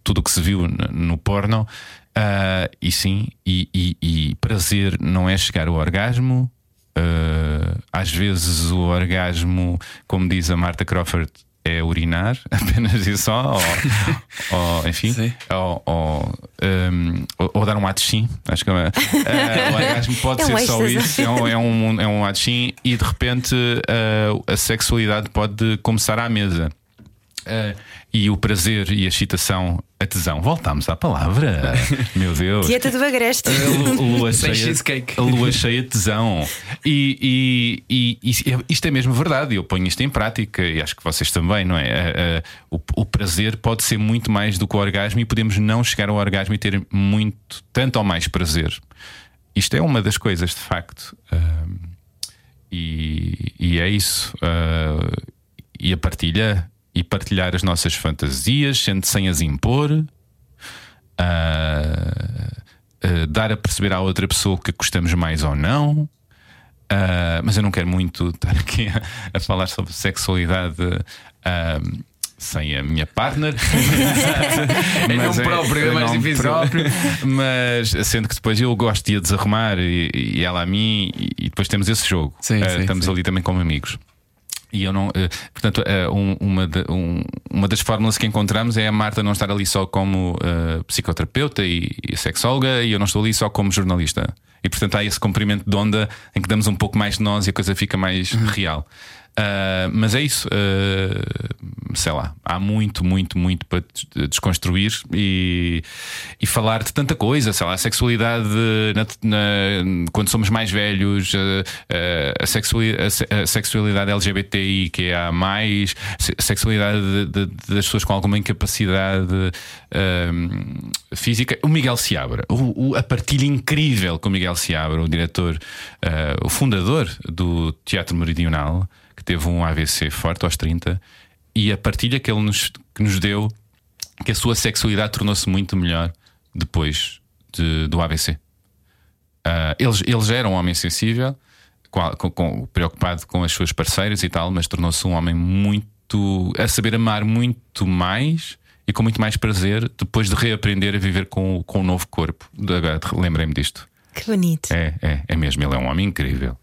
Speaker 5: tudo que se viu no porno. Ah, e sim, e, e- e prazer não é chegar ao orgasmo. Ah, às vezes o orgasmo, como diz a Marta Crawford, é urinar, apenas isso só, ou, ou, enfim, ou, ou, um, ou- dar um ato sim. Acho que é, ah, o orgasmo pode
Speaker 3: É um
Speaker 5: ser só
Speaker 3: êxtase.
Speaker 5: isso. É um, é um, é um ato sim, e de repente ah, a sexualidade pode começar à mesa. Ah, e o prazer e a excitação, a tesão. Voltámos à palavra. Meu Deus.
Speaker 3: Dieta do agreste.
Speaker 5: A lu- lua cheia, a lua cheia de tesão. E, e- e- e isto é mesmo verdade. Eu ponho isto em prática e acho que vocês também, não é? A- a- o, o prazer pode ser muito mais do que o orgasmo e podemos não chegar ao orgasmo e ter muito, tanto ou mais prazer. Isto é uma das coisas, de facto. E, e é isso. Ah, e a partilha e partilhar as nossas fantasias, sem as impor. Ah, ah, dar a perceber à outra pessoa que gostamos mais ou não. Ah, mas eu não quero muito estar aqui a, a falar sobre sexualidade sem a minha partner.
Speaker 2: Em nome próprio é
Speaker 5: em
Speaker 2: mais
Speaker 5: nome
Speaker 2: difícil.
Speaker 5: próprio. mas sendo que depois eu gosto de a desarrumar e, e ela a mim, e, e depois temos esse jogo.
Speaker 2: Sim,
Speaker 5: Ah,
Speaker 2: sim,
Speaker 5: estamos
Speaker 2: sim.
Speaker 5: ali também como amigos. E eu não, eh, portanto, eh, um- uma, um- uma das fórmulas que encontramos é a Marta não estar ali só como eh, psicoterapeuta e, e sexóloga e eu não estou ali só como jornalista. E portanto há esse comprimento de onda em que damos um pouco mais de nós e a coisa fica mais
Speaker 2: Uhum.
Speaker 5: real. Ah, mas é isso, ah, sei lá, há muito, muito, muito para des- desconstruir e, e falar de tanta coisa, sei lá, a sexualidade na- na- quando somos mais velhos, ah, a, sexuali- a se- a sexualidade LGBTI que é a mais, a sexualidade de- de- das pessoas com alguma incapacidade física. O Miguel Seabra, o- o- a partilha incrível que o Miguel Seabra, o diretor, o fundador do Teatro Meridional, teve um AVC forte aos 30, e a partilha que ele nos, que nos deu, que a sua sexualidade tornou-se muito melhor depois de- do AVC. Ah, ele, ele já era um homem sensível, com- com- preocupado com as suas parceiras e tal, mas tornou-se um homem muito. a saber amar muito mais e com muito mais prazer depois de reaprender a viver com, com um novo corpo. Agora lembrei-me disto.
Speaker 3: Que bonito.
Speaker 5: É, é, é mesmo, ele é um homem incrível.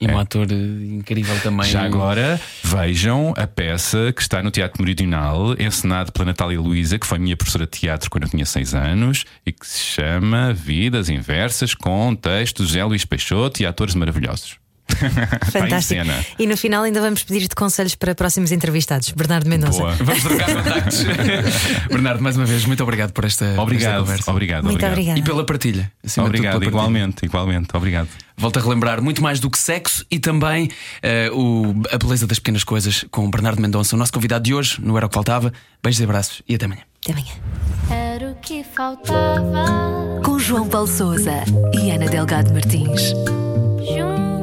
Speaker 2: E um ator incrível também.
Speaker 5: Já agora, vejam a peça que está no Teatro Meridional, encenado pela Natália Luísa, que foi minha professora de teatro quando eu tinha 6 anos, e que se chama Vidas Inversas, com textos de José Luís Peixoto e atores maravilhosos.
Speaker 3: Fantástico. E no final ainda vamos pedir-te conselhos para próximos entrevistados. Bernardo Mendonça.
Speaker 5: Boa.
Speaker 2: Vamos trocar contactos. Bernardo, mais uma vez, muito obrigado por esta, por esta
Speaker 5: Obrigado,
Speaker 2: conversa.
Speaker 5: obrigado.
Speaker 3: Muito
Speaker 5: obrigado.
Speaker 3: obrigada.
Speaker 2: E pela partilha. acima tudo,
Speaker 5: Obrigado,
Speaker 2: pela partilha.
Speaker 5: igualmente, igualmente. Obrigado.
Speaker 2: Volto a relembrar muito mais do que sexo e também eh, o, a beleza das pequenas coisas com o Bernardo Mendonça, o nosso convidado de hoje, no Era o que Faltava. Beijos e abraços e até amanhã.
Speaker 3: Até amanhã.
Speaker 1: Era o que faltava.
Speaker 6: Com João Paulo Souza e Ana Delgado Martins.
Speaker 1: Juntos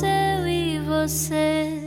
Speaker 1: eu e você.